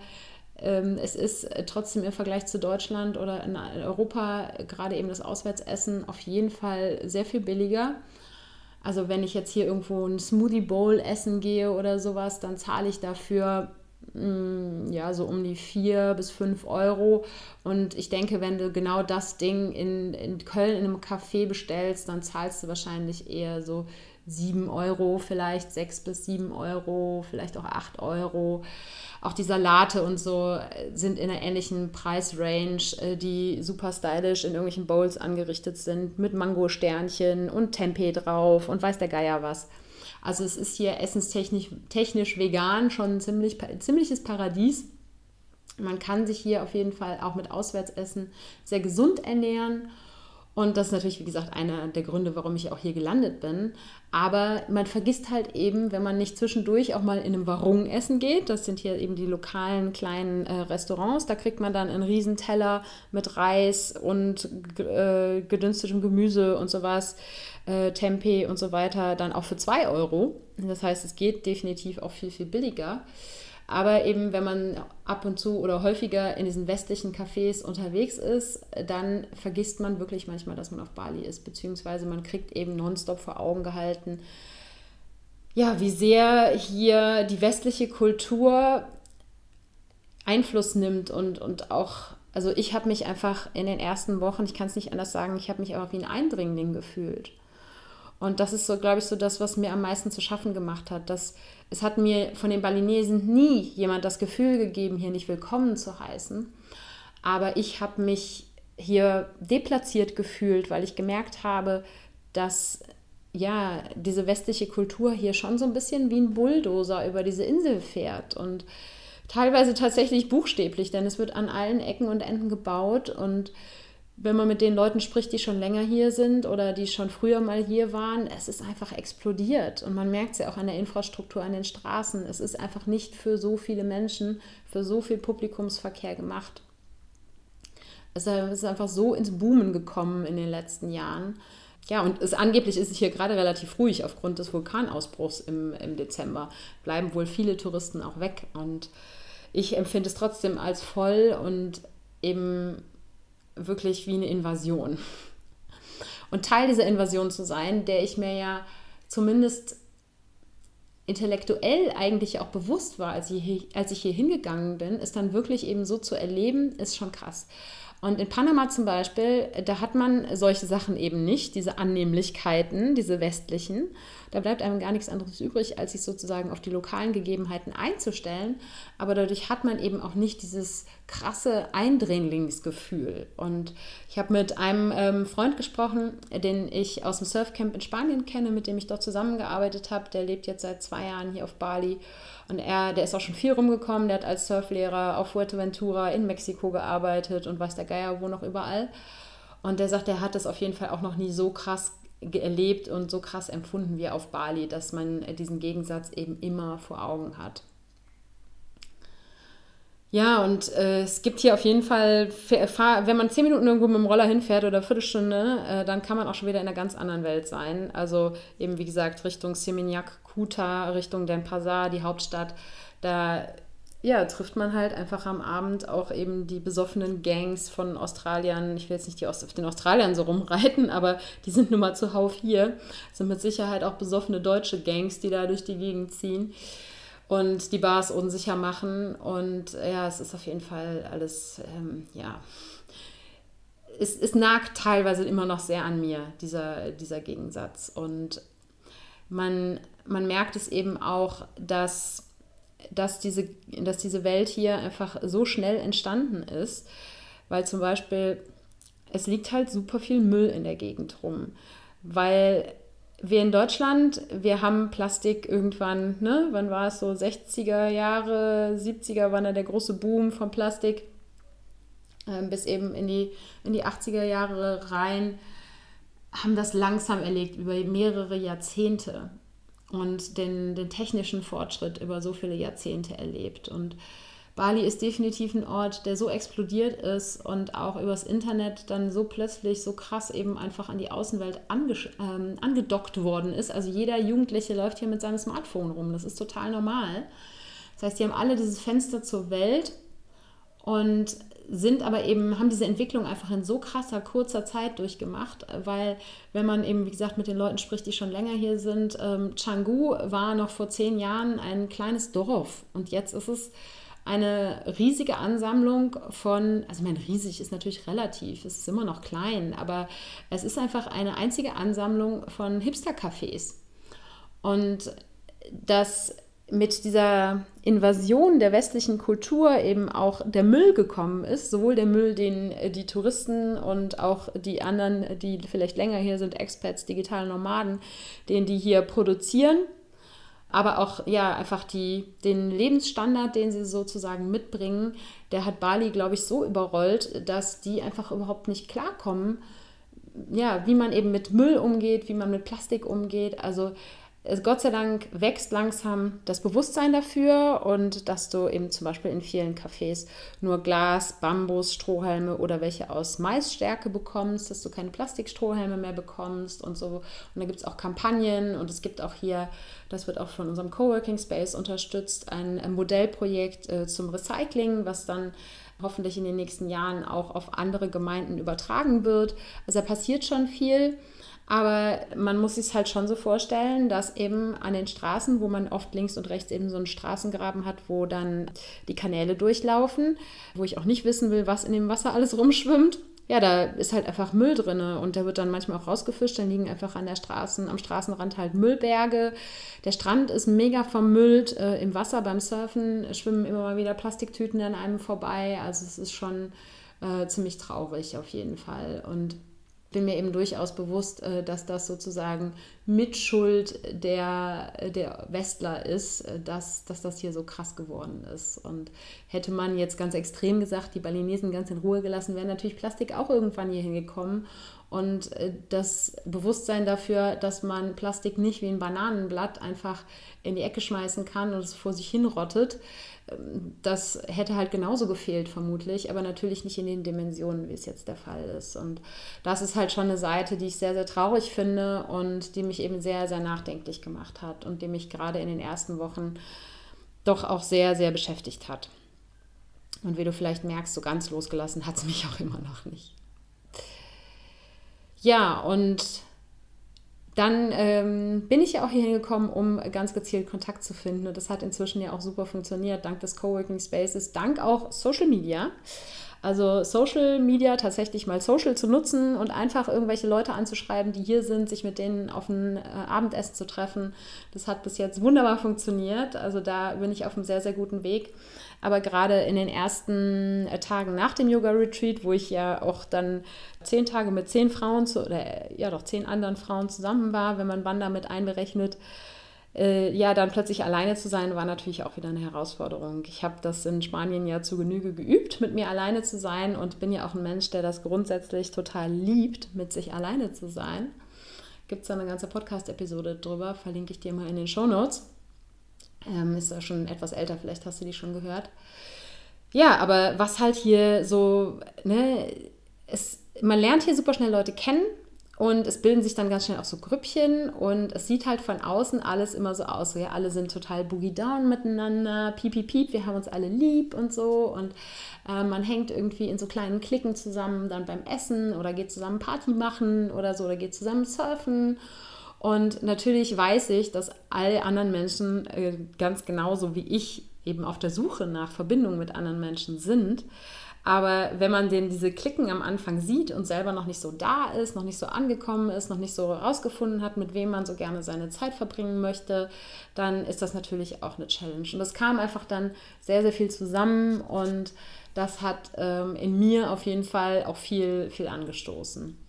ähm, es ist trotzdem im Vergleich zu Deutschland oder in Europa gerade eben das Auswärtsessen auf jeden Fall sehr viel billiger. Also wenn ich jetzt hier irgendwo ein Smoothie Bowl essen gehe oder sowas, dann zahle ich dafür mm, ja, so um die vier bis fünf Euro. Und ich denke, wenn du genau das Ding in, in Köln in einem Café bestellst, dann zahlst du wahrscheinlich eher so 7 Euro, vielleicht 6 bis 7 Euro, vielleicht auch 8 Euro. Auch die Salate und so sind in einer ähnlichen Preisrange, äh, die super stylisch in irgendwelchen Bowls angerichtet sind, mit Mango-Sternchen und Tempeh drauf und weiß der Geier was. Also es ist hier essenstechnisch technisch vegan schon ein ziemlich, ziemliches Paradies. Man kann sich hier auf jeden Fall auch mit Auswärtsessen sehr gesund ernähren und das ist natürlich, wie gesagt, einer der Gründe, warum ich auch hier gelandet bin. Aber man vergisst halt eben, wenn man nicht zwischendurch auch mal in einem Warung essen geht, das sind hier eben die lokalen kleinen äh, Restaurants, da kriegt man dann einen Riesenteller mit Reis und äh, gedünstetem Gemüse und sowas, äh, Tempeh und so weiter, dann auch für 2 Euro. Das heißt, es geht definitiv auch viel, viel billiger. Aber eben, wenn man ab und zu oder häufiger in diesen westlichen Cafés unterwegs ist, dann vergisst man wirklich manchmal, dass man auf Bali ist, beziehungsweise man kriegt eben nonstop vor Augen gehalten, ja, wie sehr hier die westliche Kultur Einfluss nimmt und, und auch, also ich habe mich einfach in den ersten Wochen, ich kann es nicht anders sagen, ich habe mich einfach wie ein Eindringling gefühlt. Und das ist so, glaube ich, so das, was mir am meisten zu schaffen gemacht hat. Dass es hat mir von den Balinesen nie jemand das Gefühl gegeben, hier nicht willkommen zu heißen. Aber ich habe mich hier deplatziert gefühlt, weil ich gemerkt habe, dass ja diese westliche Kultur hier schon so ein bisschen wie ein Bulldozer über diese Insel fährt und teilweise tatsächlich buchstäblich, denn es wird an allen Ecken und Enden gebaut und wenn man mit den Leuten spricht, die schon länger hier sind oder die schon früher mal hier waren, es ist einfach explodiert. Und man merkt es ja auch an der Infrastruktur, an den Straßen. Es ist einfach nicht für so viele Menschen, für so viel Publikumsverkehr gemacht. Es ist einfach so ins Boomen gekommen in den letzten Jahren. Ja, und es, angeblich ist es hier gerade relativ ruhig aufgrund des Vulkanausbruchs im, im Dezember. Bleiben wohl viele Touristen auch weg. Und ich empfinde es trotzdem als voll und eben wirklich wie eine Invasion. Und Teil dieser Invasion zu sein, der ich mir ja zumindest intellektuell eigentlich auch bewusst war, als ich, hier, als ich hier hingegangen bin, ist dann wirklich eben so zu erleben, ist schon krass. Und in Panama zum Beispiel, da hat man solche Sachen eben nicht, diese Annehmlichkeiten, diese westlichen. Da bleibt einem gar nichts anderes übrig, als sich sozusagen auf die lokalen Gegebenheiten einzustellen. Aber dadurch hat man eben auch nicht dieses krasse Eindringlingsgefühl. Und ich habe mit einem ähm, Freund gesprochen, den ich aus dem Surfcamp in Spanien kenne, mit dem ich dort zusammengearbeitet habe. Der lebt jetzt seit zwei Jahren hier auf Bali. Und er, der ist auch schon viel rumgekommen, der hat als Surflehrer auf Fuerteventura in Mexiko gearbeitet und weiß der Geier wo noch überall. Und der sagt, er hat es auf jeden Fall auch noch nie so krass erlebt und so krass empfunden wie auf Bali, dass man diesen Gegensatz eben immer vor Augen hat. Ja, und äh, es gibt hier auf jeden Fall, wenn man zehn Minuten irgendwo mit dem Roller hinfährt oder Viertelstunde, äh, dann kann man auch schon wieder in einer ganz anderen Welt sein. Also eben, wie gesagt, Richtung Seminyak, Kuta, Richtung Denpasar, die Hauptstadt. Da ja, trifft man halt einfach am Abend auch eben die besoffenen Gangs von Australiern. Ich will jetzt nicht die auf den Australiern so rumreiten, aber die sind nun mal zuhauf hier. Das sind mit Sicherheit auch besoffene deutsche Gangs, die da durch die Gegend ziehen. und die Bars unsicher machen. Und ja, es ist auf jeden Fall alles, ähm, ja, es, es nagt teilweise immer noch sehr an mir, dieser, dieser Gegensatz. Und man, man merkt es eben auch, dass, dass, diese, dass diese Welt hier einfach so schnell entstanden ist, weil zum Beispiel es liegt halt super viel Müll in der Gegend rum, weil wir in Deutschland, wir haben Plastik irgendwann, ne, wann war es so, 60er Jahre, 70er war da der große Boom von Plastik, äh, bis eben in die, in die 80er Jahre rein, haben das langsam erlegt über mehrere Jahrzehnte und den, den technischen Fortschritt über so viele Jahrzehnte erlebt. Und Bali ist definitiv ein Ort, der so explodiert ist und auch übers Internet dann so plötzlich so krass eben einfach an die Außenwelt ähm, angedockt worden ist. Also jeder Jugendliche läuft hier mit seinem Smartphone rum. Das ist total normal. Das heißt, die haben alle dieses Fenster zur Welt und sind aber eben, haben diese Entwicklung einfach in so krasser, kurzer Zeit durchgemacht, weil wenn man eben, wie gesagt, mit den Leuten spricht, die schon länger hier sind, ähm, Canggu war noch vor zehn Jahren ein kleines Dorf und jetzt ist es eine riesige Ansammlung von, also mein riesig ist natürlich relativ, es ist immer noch klein, aber es ist einfach eine einzige Ansammlung von Hipster-Cafés. Und das mit dieser Invasion der westlichen Kultur eben auch der Müll gekommen ist, sowohl der Müll, den die Touristen und auch die anderen, die vielleicht länger hier sind, Expats, digitale Nomaden, den die hier produzieren aber auch ja einfach die, den Lebensstandard, den sie sozusagen mitbringen, der hat Bali, glaube ich, so überrollt, dass die einfach überhaupt nicht klarkommen, ja, wie man eben mit Müll umgeht, wie man mit Plastik umgeht. Also Gott sei Dank wächst langsam das Bewusstsein dafür und dass du eben zum Beispiel in vielen Cafés nur Glas, Bambus, Strohhalme oder welche aus Maisstärke bekommst, dass du keine Plastikstrohhalme mehr bekommst und so. Und da gibt es auch Kampagnen und es gibt auch hier, das wird auch von unserem Coworking Space unterstützt, ein Modellprojekt äh, zum Recycling, was dann hoffentlich in den nächsten Jahren auch auf andere Gemeinden übertragen wird. Also da passiert schon viel. Aber man muss sich halt schon so vorstellen, dass eben an den Straßen, wo man oft links und rechts eben so einen Straßengraben hat, wo dann die Kanäle durchlaufen, wo ich auch nicht wissen will, was in dem Wasser alles rumschwimmt. Ja, da ist halt einfach Müll drin und der wird dann manchmal auch rausgefischt. Dann liegen einfach an der Straßen, am Straßenrand halt Müllberge. Der Strand ist mega vermüllt. Äh, Im Wasser beim Surfen schwimmen immer mal wieder Plastiktüten an einem vorbei. Also es ist schon äh, ziemlich traurig auf jeden Fall. Und bin mir eben durchaus bewusst, äh, dass das sozusagen Mitschuld der, der Westler ist, äh, dass, dass das hier so krass geworden ist. Und hätte man jetzt ganz extrem gesagt, die Balinesen ganz in Ruhe gelassen, wäre natürlich Plastik auch irgendwann hier hingekommen. Und äh, das Bewusstsein dafür, dass man Plastik nicht wie ein Bananenblatt einfach in die Ecke schmeißen kann und es vor sich hinrottet, ähm, das hätte halt genauso gefehlt vermutlich, aber natürlich nicht in den Dimensionen, wie es jetzt der Fall ist. Und das ist halt schon eine Seite, die ich sehr, sehr traurig finde und die mich eben sehr, sehr nachdenklich gemacht hat und die mich gerade in den ersten Wochen doch auch sehr, sehr beschäftigt hat. Und wie du vielleicht merkst, so ganz losgelassen hat es <laughs> mich auch immer noch nicht. Ja, und dann ähm, bin ich ja auch hier hingekommen, um ganz gezielt Kontakt zu finden. Und das hat inzwischen ja auch super funktioniert, dank des Coworking Spaces, dank auch Social Media. Also Social Media tatsächlich mal Social zu nutzen und einfach irgendwelche Leute anzuschreiben, die hier sind, sich mit denen auf ein äh, Abendessen zu treffen. Das hat bis jetzt wunderbar funktioniert. Also da bin ich auf einem sehr, sehr guten Weg. Aber gerade in den ersten äh, Tagen nach dem Yoga-Retreat, wo ich ja auch dann zehn Tage mit zehn Frauen zu, oder ja doch zehn anderen Frauen zusammen war, wenn man Wanda mit einberechnet, äh, ja, dann plötzlich alleine zu sein, war natürlich auch wieder eine Herausforderung. Ich habe das in Spanien ja zu Genüge geübt, mit mir alleine zu sein und bin ja auch ein Mensch, der das grundsätzlich total liebt, mit sich alleine zu sein. Gibt es da eine ganze Podcast-Episode drüber, verlinke ich dir mal in den Show Notes. Ähm, ist ja schon etwas älter, vielleicht hast du die schon gehört. Ja, aber was halt hier so, ne, es, man lernt hier super schnell Leute kennen und es bilden sich dann ganz schnell auch so Grüppchen und es sieht halt von außen alles immer so aus. So, ja, alle sind total boogie down miteinander, piep, piep, piep, wir haben uns alle lieb und so. Und äh, man hängt irgendwie in so kleinen Klicken zusammen dann beim Essen oder geht zusammen Party machen oder so oder geht zusammen surfen. Und natürlich weiß ich, dass alle anderen Menschen äh, ganz genauso wie ich eben auf der Suche nach Verbindung mit anderen Menschen sind. Aber wenn man den, diese Klicken am Anfang sieht und selber noch nicht so da ist, noch nicht so angekommen ist, noch nicht so herausgefunden hat, mit wem man so gerne seine Zeit verbringen möchte, dann ist das natürlich auch eine Challenge. Und das kam einfach dann sehr, sehr viel zusammen und das hat ähm, in mir auf jeden Fall auch viel, viel angestoßen.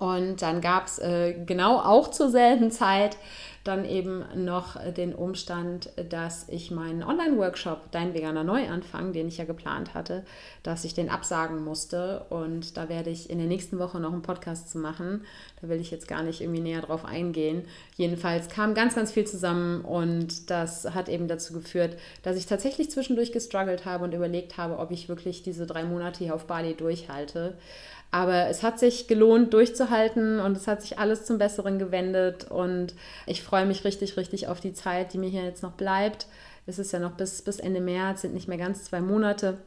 Und dann gab es äh, genau auch zur selben Zeit dann eben noch den Umstand, dass ich meinen Online-Workshop Dein veganer Neuanfang, den ich ja geplant hatte, dass ich den absagen musste. Und da werde ich in der nächsten Woche noch einen Podcast zu machen. Da will ich jetzt gar nicht irgendwie näher drauf eingehen. Jedenfalls kam ganz, ganz viel zusammen und das hat eben dazu geführt, dass ich tatsächlich zwischendurch gestruggelt habe und überlegt habe, ob ich wirklich diese drei Monate hier auf Bali durchhalte. Aber es hat sich gelohnt, durchzuhalten und es hat sich alles zum Besseren gewendet. Und ich freue mich richtig, richtig auf die Zeit, die mir hier jetzt noch bleibt. Es ist ja noch bis, bis Ende März, sind nicht mehr ganz zwei Monate.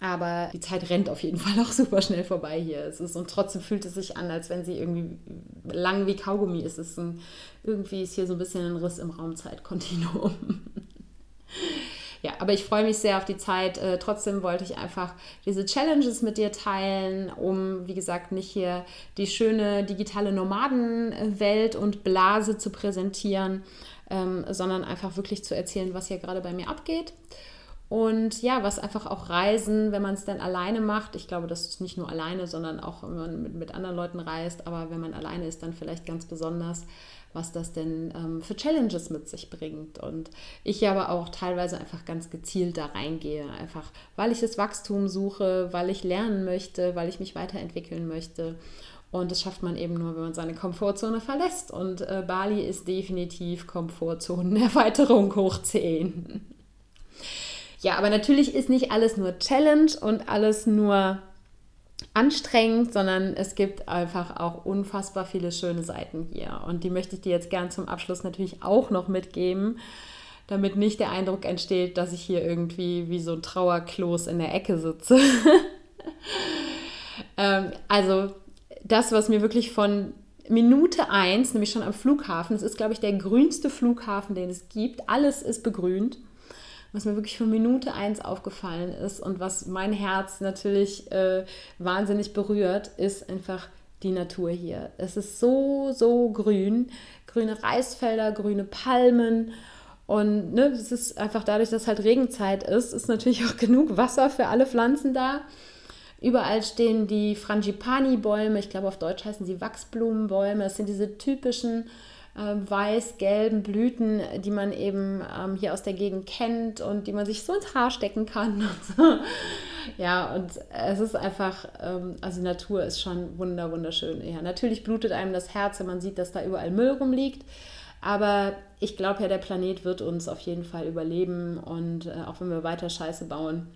Aber die Zeit rennt auf jeden <laughs> Fall auch super schnell vorbei hier. Es ist, und trotzdem fühlt es sich an, als wenn sie irgendwie lang wie Kaugummi ist. Es ist ein, irgendwie ist hier so ein bisschen ein Riss im Raumzeitkontinuum. <laughs> ja, aber ich freue mich sehr auf die Zeit. Äh, trotzdem wollte ich einfach diese Challenges mit dir teilen, um, wie gesagt, nicht hier die schöne digitale Nomadenwelt und Blase zu präsentieren, ähm, sondern einfach wirklich zu erzählen, was hier gerade bei mir abgeht. Und ja, was einfach auch Reisen, wenn man es dann alleine macht, ich glaube, das ist nicht nur alleine, sondern auch, wenn man mit, mit anderen Leuten reist, aber wenn man alleine ist, dann vielleicht ganz besonders, was das denn ähm, für Challenges mit sich bringt. Und ich aber auch teilweise einfach ganz gezielt da reingehe, einfach weil ich das Wachstum suche, weil ich lernen möchte, weil ich mich weiterentwickeln möchte. Und das schafft man eben nur, wenn man seine Komfortzone verlässt. Und äh, Bali ist definitiv Komfortzonenerweiterung hoch 10. Ja, aber natürlich ist nicht alles nur Challenge und alles nur anstrengend, sondern es gibt einfach auch unfassbar viele schöne Seiten hier. Und die möchte ich dir jetzt gern zum Abschluss natürlich auch noch mitgeben, damit nicht der Eindruck entsteht, dass ich hier irgendwie wie so ein Trauerkloß in der Ecke sitze. <laughs> ähm, also das, was mir wirklich von Minute 1, nämlich schon am Flughafen, es ist, glaube ich, der grünste Flughafen, den es gibt. Alles ist begrünt was mir wirklich von Minute eins aufgefallen ist und was mein Herz natürlich äh, wahnsinnig berührt, ist einfach die Natur hier. Es ist so, so grün. Grüne Reisfelder, grüne Palmen. Und ne, es ist einfach dadurch, dass halt Regenzeit ist, ist natürlich auch <laughs> genug Wasser für alle Pflanzen da. Überall stehen die Frangipani-Bäume, ich glaube auf Deutsch heißen sie Wachsblumenbäume. Das sind diese typischen weiß-gelben Blüten, die man eben ähm, hier aus der Gegend kennt und die man sich so ins Haar stecken kann. <laughs> ja, und es ist einfach, ähm, also Natur ist schon wunder, wunderschön. Ja, natürlich blutet einem das Herz, wenn man sieht, dass da überall Müll rumliegt. Aber ich glaube ja, der Planet wird uns auf jeden Fall überleben und äh, auch wenn wir weiter Scheiße bauen,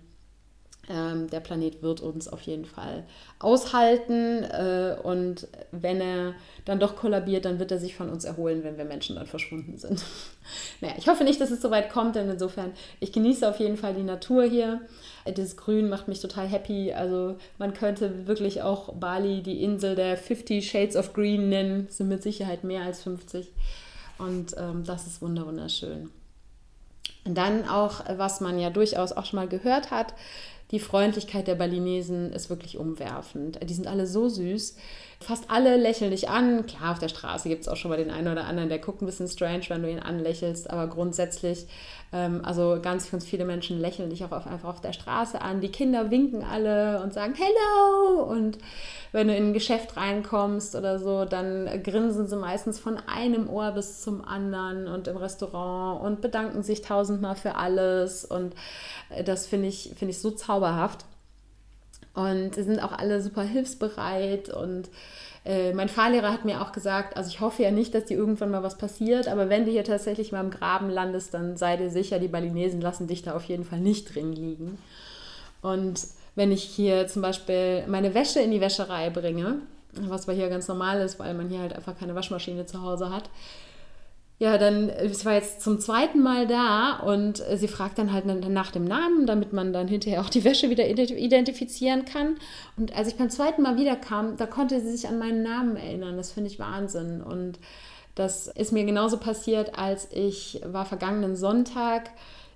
ähm, der Planet wird uns auf jeden Fall aushalten äh, und wenn er dann doch kollabiert, dann wird er sich von uns erholen, wenn wir Menschen dann verschwunden sind. <laughs> naja, ich hoffe nicht, dass es so weit kommt, denn insofern, ich genieße auf jeden Fall die Natur hier. Das Grün macht mich total happy. Also man könnte wirklich auch Bali die Insel der 50 Shades of Green nennen. Das sind mit Sicherheit mehr als 50. Und ähm, das ist wunderschön. Und dann auch, was man ja durchaus auch schon mal gehört hat, die Freundlichkeit der Balinesen ist wirklich umwerfend. Die sind alle so süß. Fast alle lächeln dich an. Klar, auf der Straße gibt es auch schon mal den einen oder anderen, der guckt ein bisschen strange, wenn du ihn anlächelst, aber grundsätzlich, ähm, also ganz, ganz viele Menschen lächeln dich auch auf, einfach auf der Straße an. Die Kinder winken alle und sagen Hello und wenn du in ein Geschäft reinkommst oder so, dann grinsen sie meistens von einem Ohr bis zum anderen und im Restaurant und bedanken sich tausendmal für alles. Und äh, das finde ich, find ich so zauberhaft. Und sie sind auch alle super hilfsbereit und äh, mein Fahrlehrer hat mir auch gesagt, also ich hoffe ja nicht, dass dir irgendwann mal was passiert, aber wenn du hier tatsächlich mal im Graben landest, dann sei dir sicher, die Balinesen lassen dich da auf jeden Fall nicht drin liegen. Und wenn ich hier zum Beispiel meine Wäsche in die Wäscherei bringe, was bei hier ganz normal ist, weil man hier halt einfach keine Waschmaschine zu Hause hat, ja, dann, es war jetzt zum zweiten Mal da und sie fragt dann halt nach dem Namen, damit man dann hinterher auch die Wäsche wieder identifizieren kann. Und als ich beim zweiten Mal wiederkam, da konnte sie sich an meinen Namen erinnern. Das finde ich Wahnsinn. Und das ist mir genauso passiert, als ich war vergangenen Sonntag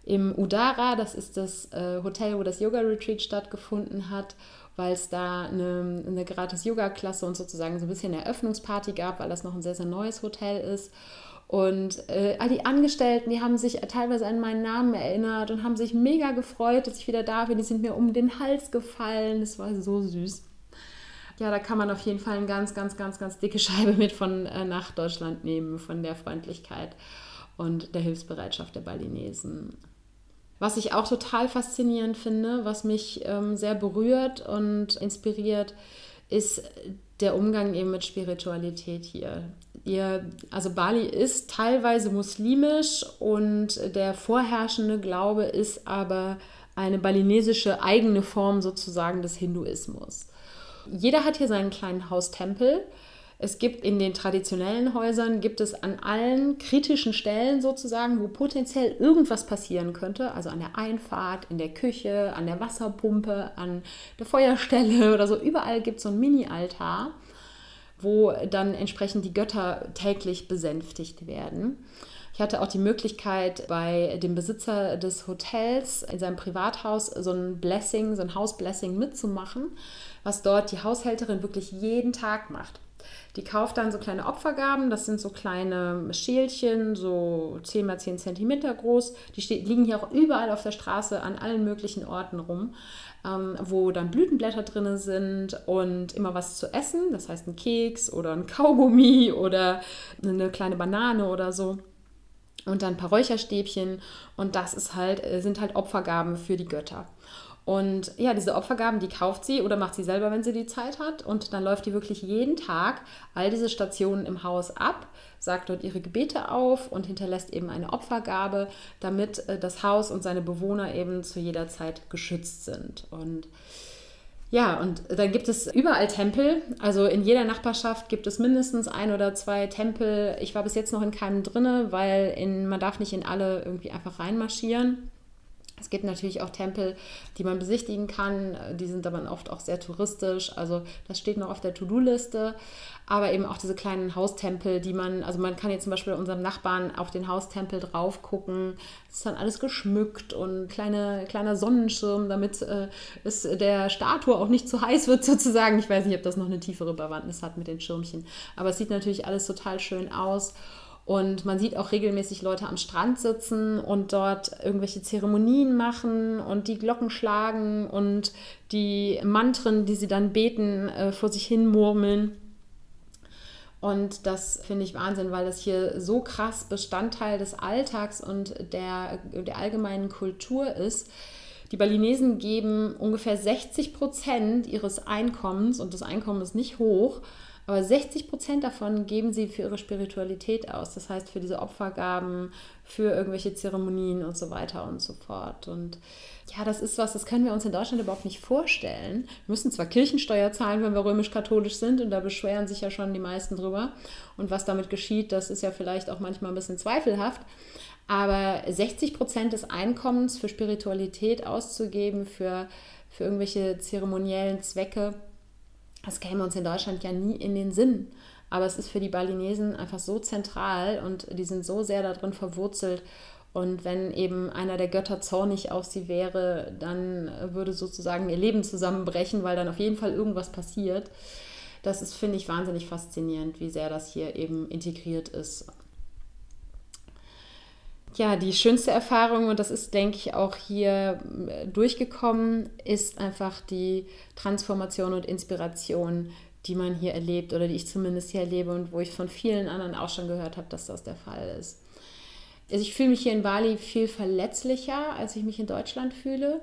im Udara, das ist das äh, Hotel, wo das Yoga-Retreat stattgefunden hat, weil es da eine, eine gratis Yoga-Klasse und sozusagen so ein bisschen Eröffnungsparty gab, weil das noch ein sehr, sehr neues Hotel ist. Und äh, all die Angestellten, die haben sich teilweise an meinen Namen erinnert und haben sich mega gefreut, dass ich wieder da bin. Die sind mir um den Hals gefallen. Das war so süß. Ja, da kann man auf jeden Fall eine ganz, ganz, ganz, ganz dicke Scheibe mit von äh, nach Deutschland nehmen, von der Freundlichkeit und der Hilfsbereitschaft der Balinesen. Was ich auch total faszinierend finde, was mich ähm, sehr berührt und inspiriert, ist der Umgang eben mit Spiritualität hier. Ihr, also Bali ist teilweise muslimisch und der vorherrschende Glaube ist aber eine balinesische eigene Form sozusagen des Hinduismus. Jeder hat hier seinen kleinen Haustempel. Es gibt in den traditionellen Häusern, gibt es an allen kritischen Stellen sozusagen, wo potenziell irgendwas passieren könnte, also an der Einfahrt, in der Küche, an der Wasserpumpe, an der Feuerstelle oder so, überall gibt es so einen Mini-Altar, wo dann entsprechend die Götter täglich besänftigt werden. Ich hatte auch die Möglichkeit, bei dem Besitzer des Hotels in seinem Privathaus so ein Blessing, so ein Hausblessing mitzumachen, was dort die Haushälterin wirklich jeden Tag macht. Die kauft dann so kleine Opfergaben, das sind so kleine Schälchen, so 10 mal 10 cm groß. Die liegen hier auch überall auf der Straße an allen möglichen Orten rum, ähm, wo dann Blütenblätter drin sind und immer was zu essen, das heißt ein Keks oder ein Kaugummi <laughs> oder eine kleine Banane oder so und dann ein paar Räucherstäbchen und das ist halt, äh, sind halt Opfergaben für die Götter. Und ja, diese Opfergaben, die kauft sie oder macht sie selber, wenn sie die Zeit hat. Und dann läuft die wirklich jeden Tag all diese Stationen im Haus ab, sagt dort ihre Gebete auf und hinterlässt eben eine Opfergabe, damit äh, das Haus und seine Bewohner eben zu jeder Zeit geschützt sind. Und ja, und dann gibt es überall Tempel. Also in jeder Nachbarschaft gibt es mindestens ein oder zwei Tempel. Ich war bis jetzt noch in keinem drinne, weil in, man darf nicht in alle irgendwie einfach reinmarschieren. Es gibt natürlich auch Tempel, die man besichtigen kann. Die sind aber oft auch sehr touristisch. Also das steht noch auf der To-Do-Liste. Aber eben auch diese kleinen Haustempel, die man, also man kann jetzt zum Beispiel unserem Nachbarn auf den Haustempel drauf gucken. Es ist dann alles geschmückt und kleine, kleiner Sonnenschirm, damit äh, es der Statue auch nicht zu heiß wird <laughs> sozusagen. Ich weiß nicht, ob das noch eine tiefere Bewandtnis hat mit den Schirmchen. Aber es sieht natürlich alles total schön aus. Und man sieht auch regelmäßig Leute am Strand sitzen und dort irgendwelche Zeremonien machen und die Glocken schlagen und die Mantren, die sie dann beten, äh, vor sich hin murmeln. Und das finde ich Wahnsinn, weil das hier so krass Bestandteil des Alltags und der, der allgemeinen Kultur ist. Die Balinesen geben ungefähr 60 Prozent ihres Einkommens, und das Einkommen ist nicht hoch, aber 60 Prozent davon geben sie für ihre Spiritualität aus. Das heißt, für diese Opfergaben, für irgendwelche Zeremonien und so weiter und so fort. Und ja, das ist was, das können wir uns in Deutschland überhaupt nicht vorstellen. Wir müssen zwar Kirchensteuer zahlen, wenn wir römisch-katholisch sind, und da beschweren sich ja schon die meisten drüber. Und was damit geschieht, das ist ja vielleicht auch manchmal ein bisschen zweifelhaft. Aber 60 Prozent des Einkommens für Spiritualität auszugeben, für, für irgendwelche zeremoniellen Zwecke, das käme uns in Deutschland ja nie in den Sinn. Aber es ist für die Balinesen einfach so zentral und die sind so sehr darin verwurzelt. Und wenn eben einer der Götter zornig auf sie wäre, dann würde sozusagen ihr Leben zusammenbrechen, weil dann auf jeden Fall irgendwas passiert. Das ist, finde ich, wahnsinnig faszinierend, wie sehr das hier eben integriert ist ja, die schönste Erfahrung, und das ist, denke ich, auch hier äh, durchgekommen, ist einfach die Transformation und Inspiration, die man hier erlebt oder die ich zumindest hier erlebe und wo ich von vielen anderen auch schon gehört habe, dass das der Fall ist. Also ich fühle mich hier in Bali viel verletzlicher, als ich mich in Deutschland fühle.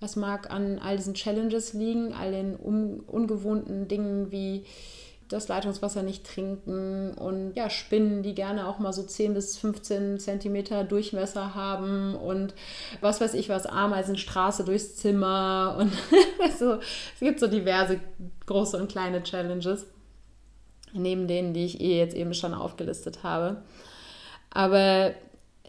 Das mag an all diesen Challenges liegen, all den ungewohnten Dingen wie das Leitungswasser nicht trinken und ja, Spinnen, die gerne auch mal so 10 bis 15 Zentimeter Durchmesser haben und was weiß ich was, Ameisenstraße durchs Zimmer und <laughs> also, es gibt so diverse große und kleine Challenges, neben denen, die ich eh jetzt eben schon aufgelistet habe. Aber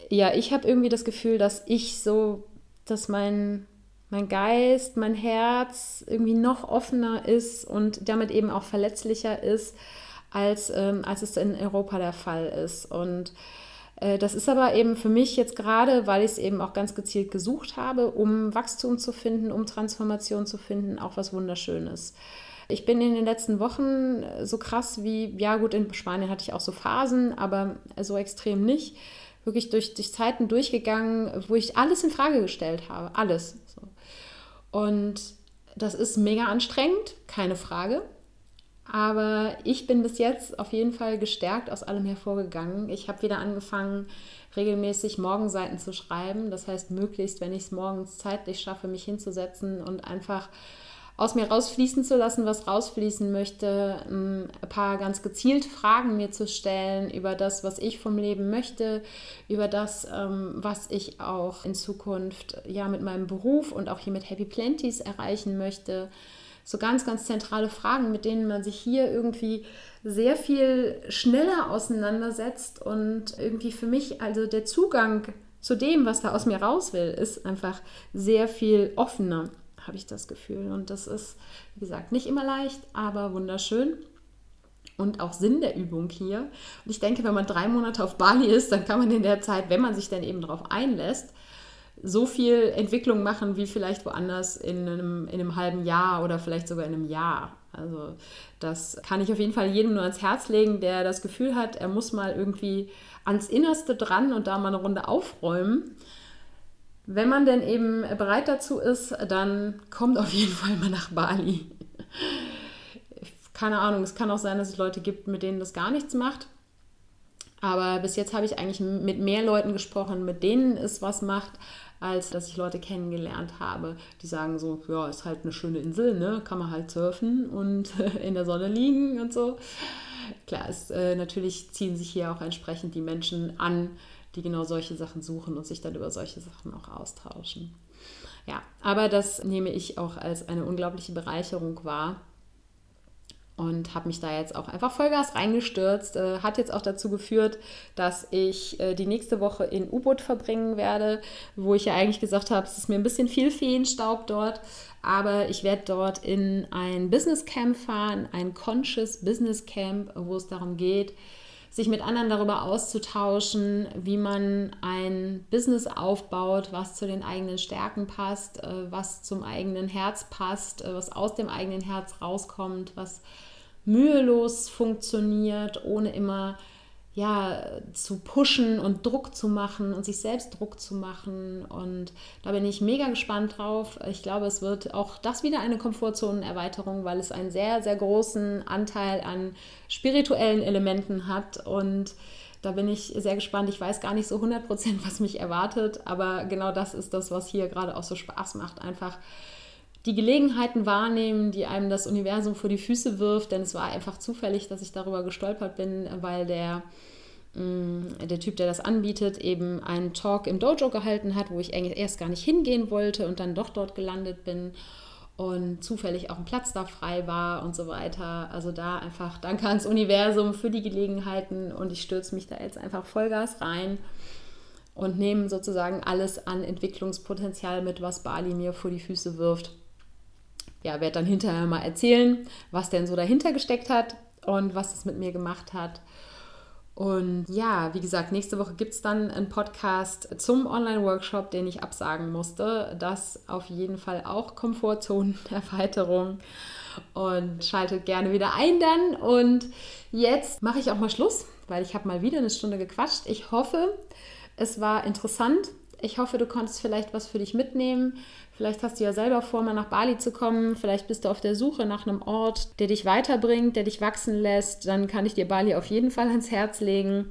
ja, ich habe irgendwie das Gefühl, dass ich so, dass mein, mein Geist, mein Herz irgendwie noch offener ist und damit eben auch verletzlicher ist, als, ähm, als es in Europa der Fall ist. Und äh, das ist aber eben für mich jetzt gerade, weil ich es eben auch ganz gezielt gesucht habe, um Wachstum zu finden, um Transformation zu finden, auch was Wunderschönes. Ich bin in den letzten Wochen so krass wie, ja gut, in Spanien hatte ich auch so Phasen, aber so extrem nicht. Wirklich durch, durch Zeiten durchgegangen, wo ich alles in Frage gestellt habe. Alles. Und das ist mega anstrengend, keine Frage. Aber ich bin bis jetzt auf jeden Fall gestärkt aus allem hervorgegangen. Ich habe wieder angefangen, regelmäßig Morgenseiten zu schreiben. Das heißt, möglichst, wenn ich es morgens zeitlich schaffe, mich hinzusetzen und einfach aus mir rausfließen zu lassen, was rausfließen möchte, ein paar ganz gezielte Fragen mir zu stellen über das, was ich vom Leben möchte, über das, ähm, was ich auch in Zukunft ja mit meinem Beruf und auch hier mit Happy Plenties erreichen möchte. So ganz, ganz zentrale Fragen, mit denen man sich hier irgendwie sehr viel schneller auseinandersetzt und irgendwie für mich, also der Zugang zu dem, was da aus mir raus will, ist einfach sehr viel offener, habe ich das Gefühl. Und das ist, wie gesagt, nicht immer leicht, aber wunderschön und auch Sinn der Übung hier. Und ich denke, wenn man drei Monate auf Bali ist, dann kann man in der Zeit, wenn man sich dann eben darauf einlässt, so viel Entwicklung machen wie vielleicht woanders in einem, in einem halben Jahr oder vielleicht sogar in einem Jahr. Also das kann ich auf jeden Fall jedem nur ans Herz legen, der das Gefühl hat, er muss mal irgendwie ans Innerste dran und da mal eine Runde aufräumen. Wenn man denn eben bereit dazu ist, dann kommt auf jeden Fall mal nach Bali. Keine Ahnung, es kann auch sein, dass es Leute gibt, mit denen das gar nichts macht. Aber bis jetzt habe ich eigentlich mit mehr Leuten gesprochen, mit denen es was macht, als dass ich Leute kennengelernt habe, die sagen so, ja, ist halt eine schöne Insel, ne? kann man halt surfen und <laughs> in der Sonne liegen und so. Klar, es, äh, natürlich ziehen sich hier auch entsprechend die Menschen an, die genau solche Sachen suchen und sich dann über solche Sachen auch austauschen. Ja, aber das nehme ich auch als eine unglaubliche Bereicherung wahr und habe mich da jetzt auch einfach Vollgas reingestürzt. Äh, hat jetzt auch dazu geführt, dass ich äh, die nächste Woche in U-Boot verbringen werde, wo ich ja eigentlich gesagt habe, es ist mir ein bisschen viel Feenstaub dort, aber ich werde dort in ein Business Camp fahren, ein Conscious Business Camp, wo es darum geht, sich mit anderen darüber auszutauschen, wie man ein Business aufbaut, was zu den eigenen Stärken passt, äh, was zum eigenen Herz passt, äh, was aus dem eigenen Herz rauskommt, was mühelos funktioniert, ohne immer ja, zu pushen und Druck zu machen und sich selbst Druck zu machen. Und da bin ich mega gespannt drauf. Ich glaube, es wird auch das wieder eine Komfortzonenerweiterung, weil es einen sehr, sehr großen Anteil an spirituellen Elementen hat. Und da bin ich sehr gespannt. Ich weiß gar nicht so 100 Prozent, was mich erwartet, aber genau das ist das, was hier gerade auch so Spaß macht. Einfach die Gelegenheiten wahrnehmen, die einem das Universum vor die Füße wirft, denn es war einfach zufällig, dass ich darüber gestolpert bin, weil der, mm, der Typ, der das anbietet, eben einen Talk im Dojo gehalten hat, wo ich erst gar nicht hingehen wollte und dann doch dort gelandet bin und zufällig auch ein Platz da frei war und so weiter. Also da einfach danke ans Universum für die Gelegenheiten und ich stürze mich da jetzt einfach Vollgas rein und nehme sozusagen alles an Entwicklungspotenzial mit, was Bali mir vor die Füße wirft ja, werde dann hinterher mal erzählen, was denn so dahinter gesteckt hat und was es mit mir gemacht hat. Und ja, wie gesagt, nächste Woche gibt es dann einen Podcast zum Online-Workshop, den ich absagen musste. Das auf jeden Fall auch Komfortzonenerweiterung. Und schaltet gerne wieder ein dann. Und jetzt mache ich auch mal Schluss, weil ich habe mal wieder eine Stunde gequatscht. Ich hoffe, es war interessant. Ich hoffe, du konntest vielleicht was für dich mitnehmen. Vielleicht hast du ja selber vor, mal nach Bali zu kommen. Vielleicht bist du auf der Suche nach einem Ort, der dich weiterbringt, der dich wachsen lässt. Dann kann ich dir Bali auf jeden Fall ans Herz legen.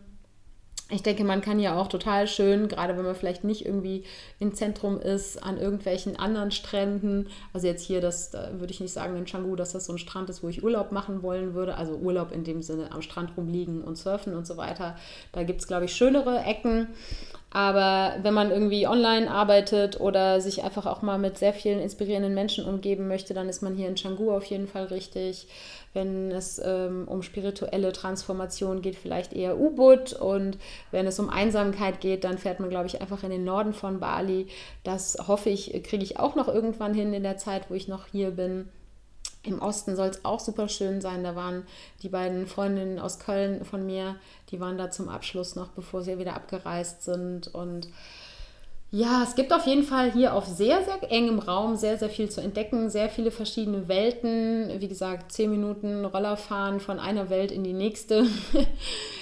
Ich denke, man kann ja auch total schön, gerade wenn man vielleicht nicht irgendwie im Zentrum ist, an irgendwelchen anderen Stränden. Also jetzt hier, das da würde ich nicht sagen in Canggu, dass das so ein Strand ist, wo ich Urlaub machen wollen würde. Also Urlaub in dem Sinne am Strand rumliegen und surfen und so weiter. Da gibt es, glaube ich, schönere Ecken. Aber wenn man irgendwie online arbeitet oder sich einfach auch mal mit sehr vielen inspirierenden Menschen umgeben möchte, dann ist man hier in Canggu auf jeden Fall richtig. Wenn es ähm, um spirituelle Transformation geht, vielleicht eher U-Boot. Und wenn es um Einsamkeit geht, dann fährt man, glaube ich, einfach in den Norden von Bali. Das hoffe ich, kriege ich auch noch irgendwann hin in der Zeit, wo ich noch hier bin. Im Osten soll es auch super schön sein. Da waren die beiden Freundinnen aus Köln von mir, die waren da zum Abschluss noch, bevor sie wieder abgereist sind. Und ja, es gibt auf jeden Fall hier auf sehr, sehr engem Raum sehr, sehr viel zu entdecken, sehr viele verschiedene Welten. Wie gesagt, zehn Minuten Rollerfahren von einer Welt in die nächste. <laughs>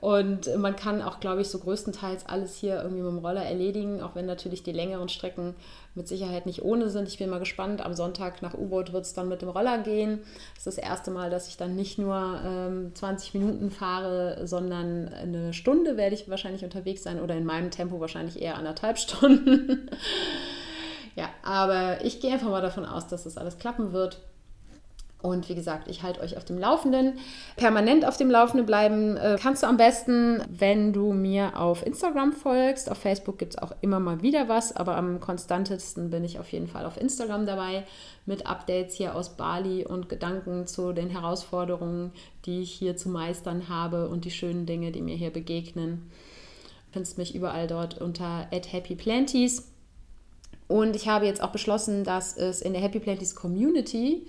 Und man kann auch, glaube ich, so größtenteils alles hier irgendwie mit dem Roller erledigen, auch wenn natürlich die längeren Strecken mit Sicherheit nicht ohne sind. Ich bin mal gespannt. Am Sonntag nach U-Boot wird es dann mit dem Roller gehen. Das ist das erste Mal, dass ich dann nicht nur ähm, 20 Minuten fahre, sondern eine Stunde werde ich wahrscheinlich unterwegs sein oder in meinem Tempo wahrscheinlich eher anderthalb <laughs> Stunden. ja, aber ich gehe einfach mal davon aus, dass das alles klappen wird. Und wie gesagt, ich halte euch auf dem Laufenden. Permanent auf dem Laufenden bleiben äh, kannst du am besten, wenn du mir auf Instagram folgst. Auf Facebook gibt es auch immer mal wieder was, aber am konstantesten bin ich auf jeden Fall auf Instagram dabei mit Updates hier aus Bali und Gedanken zu den Herausforderungen, die ich hier zu meistern habe und die schönen Dinge, die mir hier begegnen. Du findest mich überall dort unter @happyplanties. Und ich habe jetzt auch beschlossen, dass es in der Happy Planties Community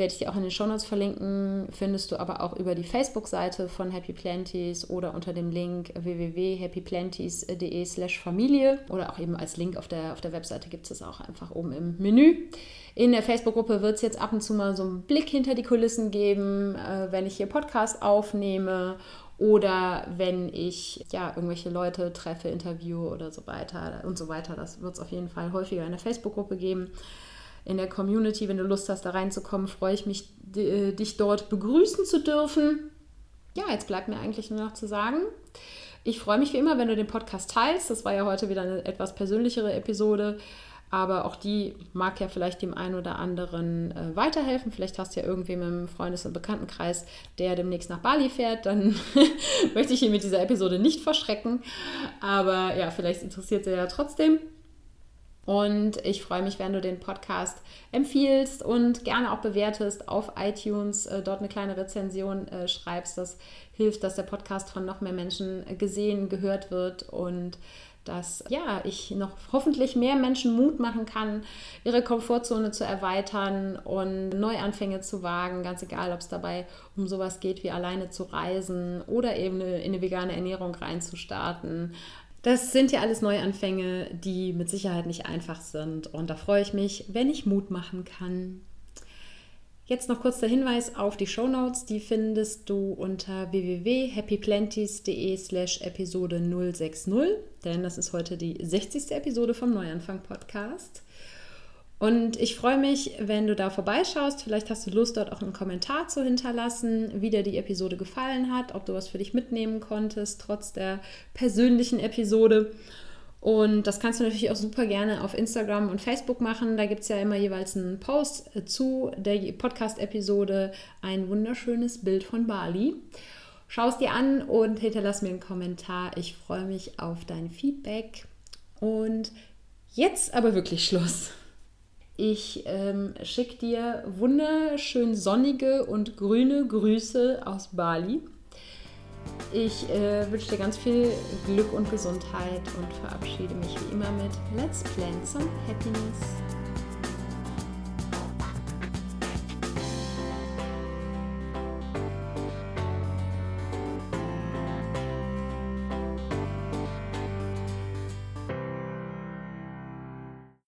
werde ich dir auch in den Shownotes verlinken, findest du aber auch über die Facebook-Seite von Happy Planties oder unter dem Link www.happyplanties.de slash Familie oder auch eben als Link auf der, auf der Webseite gibt es auch einfach oben im Menü. In der Facebook-Gruppe wird es jetzt ab und zu mal so einen Blick hinter die Kulissen geben, äh, wenn ich hier Podcast aufnehme oder wenn ich ja irgendwelche Leute treffe, interviewe oder so weiter und so weiter. Das wird es auf jeden Fall häufiger in der Facebook-Gruppe geben in der Community. Wenn du Lust hast, da reinzukommen, freue ich mich, äh, dich dort begrüßen zu dürfen. Ja, jetzt bleibt mir eigentlich nur noch zu sagen, ich freue mich wie immer, wenn du den Podcast teilst. Das war ja heute wieder eine etwas persönlichere Episode, aber auch die mag ja vielleicht dem einen oder anderen äh, weiterhelfen. Vielleicht hast du ja irgendwem im Freundes- und Bekanntenkreis, der demnächst nach Bali fährt. Dann <laughs> möchte ich ihn mit dieser Episode nicht verschrecken. Aber ja, vielleicht interessiert sie ja trotzdem. Und ich freue mich, wenn du den Podcast empfiehlst und gerne auch bewertest auf iTunes, äh, dort eine kleine Rezension äh, schreibst. Das hilft, dass der Podcast von noch mehr Menschen gesehen, gehört wird und dass ja, ich noch hoffentlich mehr Menschen Mut machen kann, ihre Komfortzone zu erweitern und Neuanfänge zu wagen, ganz egal, ob es dabei um sowas geht wie alleine zu reisen oder eben in eine vegane Ernährung reinzustarten das sind ja alles Neuanfänge, die mit Sicherheit nicht einfach sind. Und da freue ich mich, wenn ich Mut machen kann. Jetzt noch kurz der Hinweis auf die Show Notes. Die findest du unter www.happyplanties.de slash Episode 060, denn das ist heute die 60. Episode vom Neuanfang Podcast. Und ich freue mich, wenn du da vorbeischaust. Vielleicht hast du Lust, dort auch einen Kommentar zu hinterlassen, wie dir die Episode gefallen hat, ob du was für dich mitnehmen konntest, trotz der persönlichen Episode. Und das kannst du natürlich auch super gerne auf Instagram und Facebook machen. Da gibt es ja immer jeweils einen Post zu der Podcast-Episode, ein wunderschönes Bild von Bali. Schau es dir an und hinterlass mir einen Kommentar. Ich freue mich auf dein Feedback. Und jetzt aber wirklich Schluss. Ich ähm, schicke dir wunderschön sonnige und grüne Grüße aus Bali. Ich äh, wünsche dir ganz viel Glück und Gesundheit und verabschiede mich wie immer mit Let's Plan some Happiness.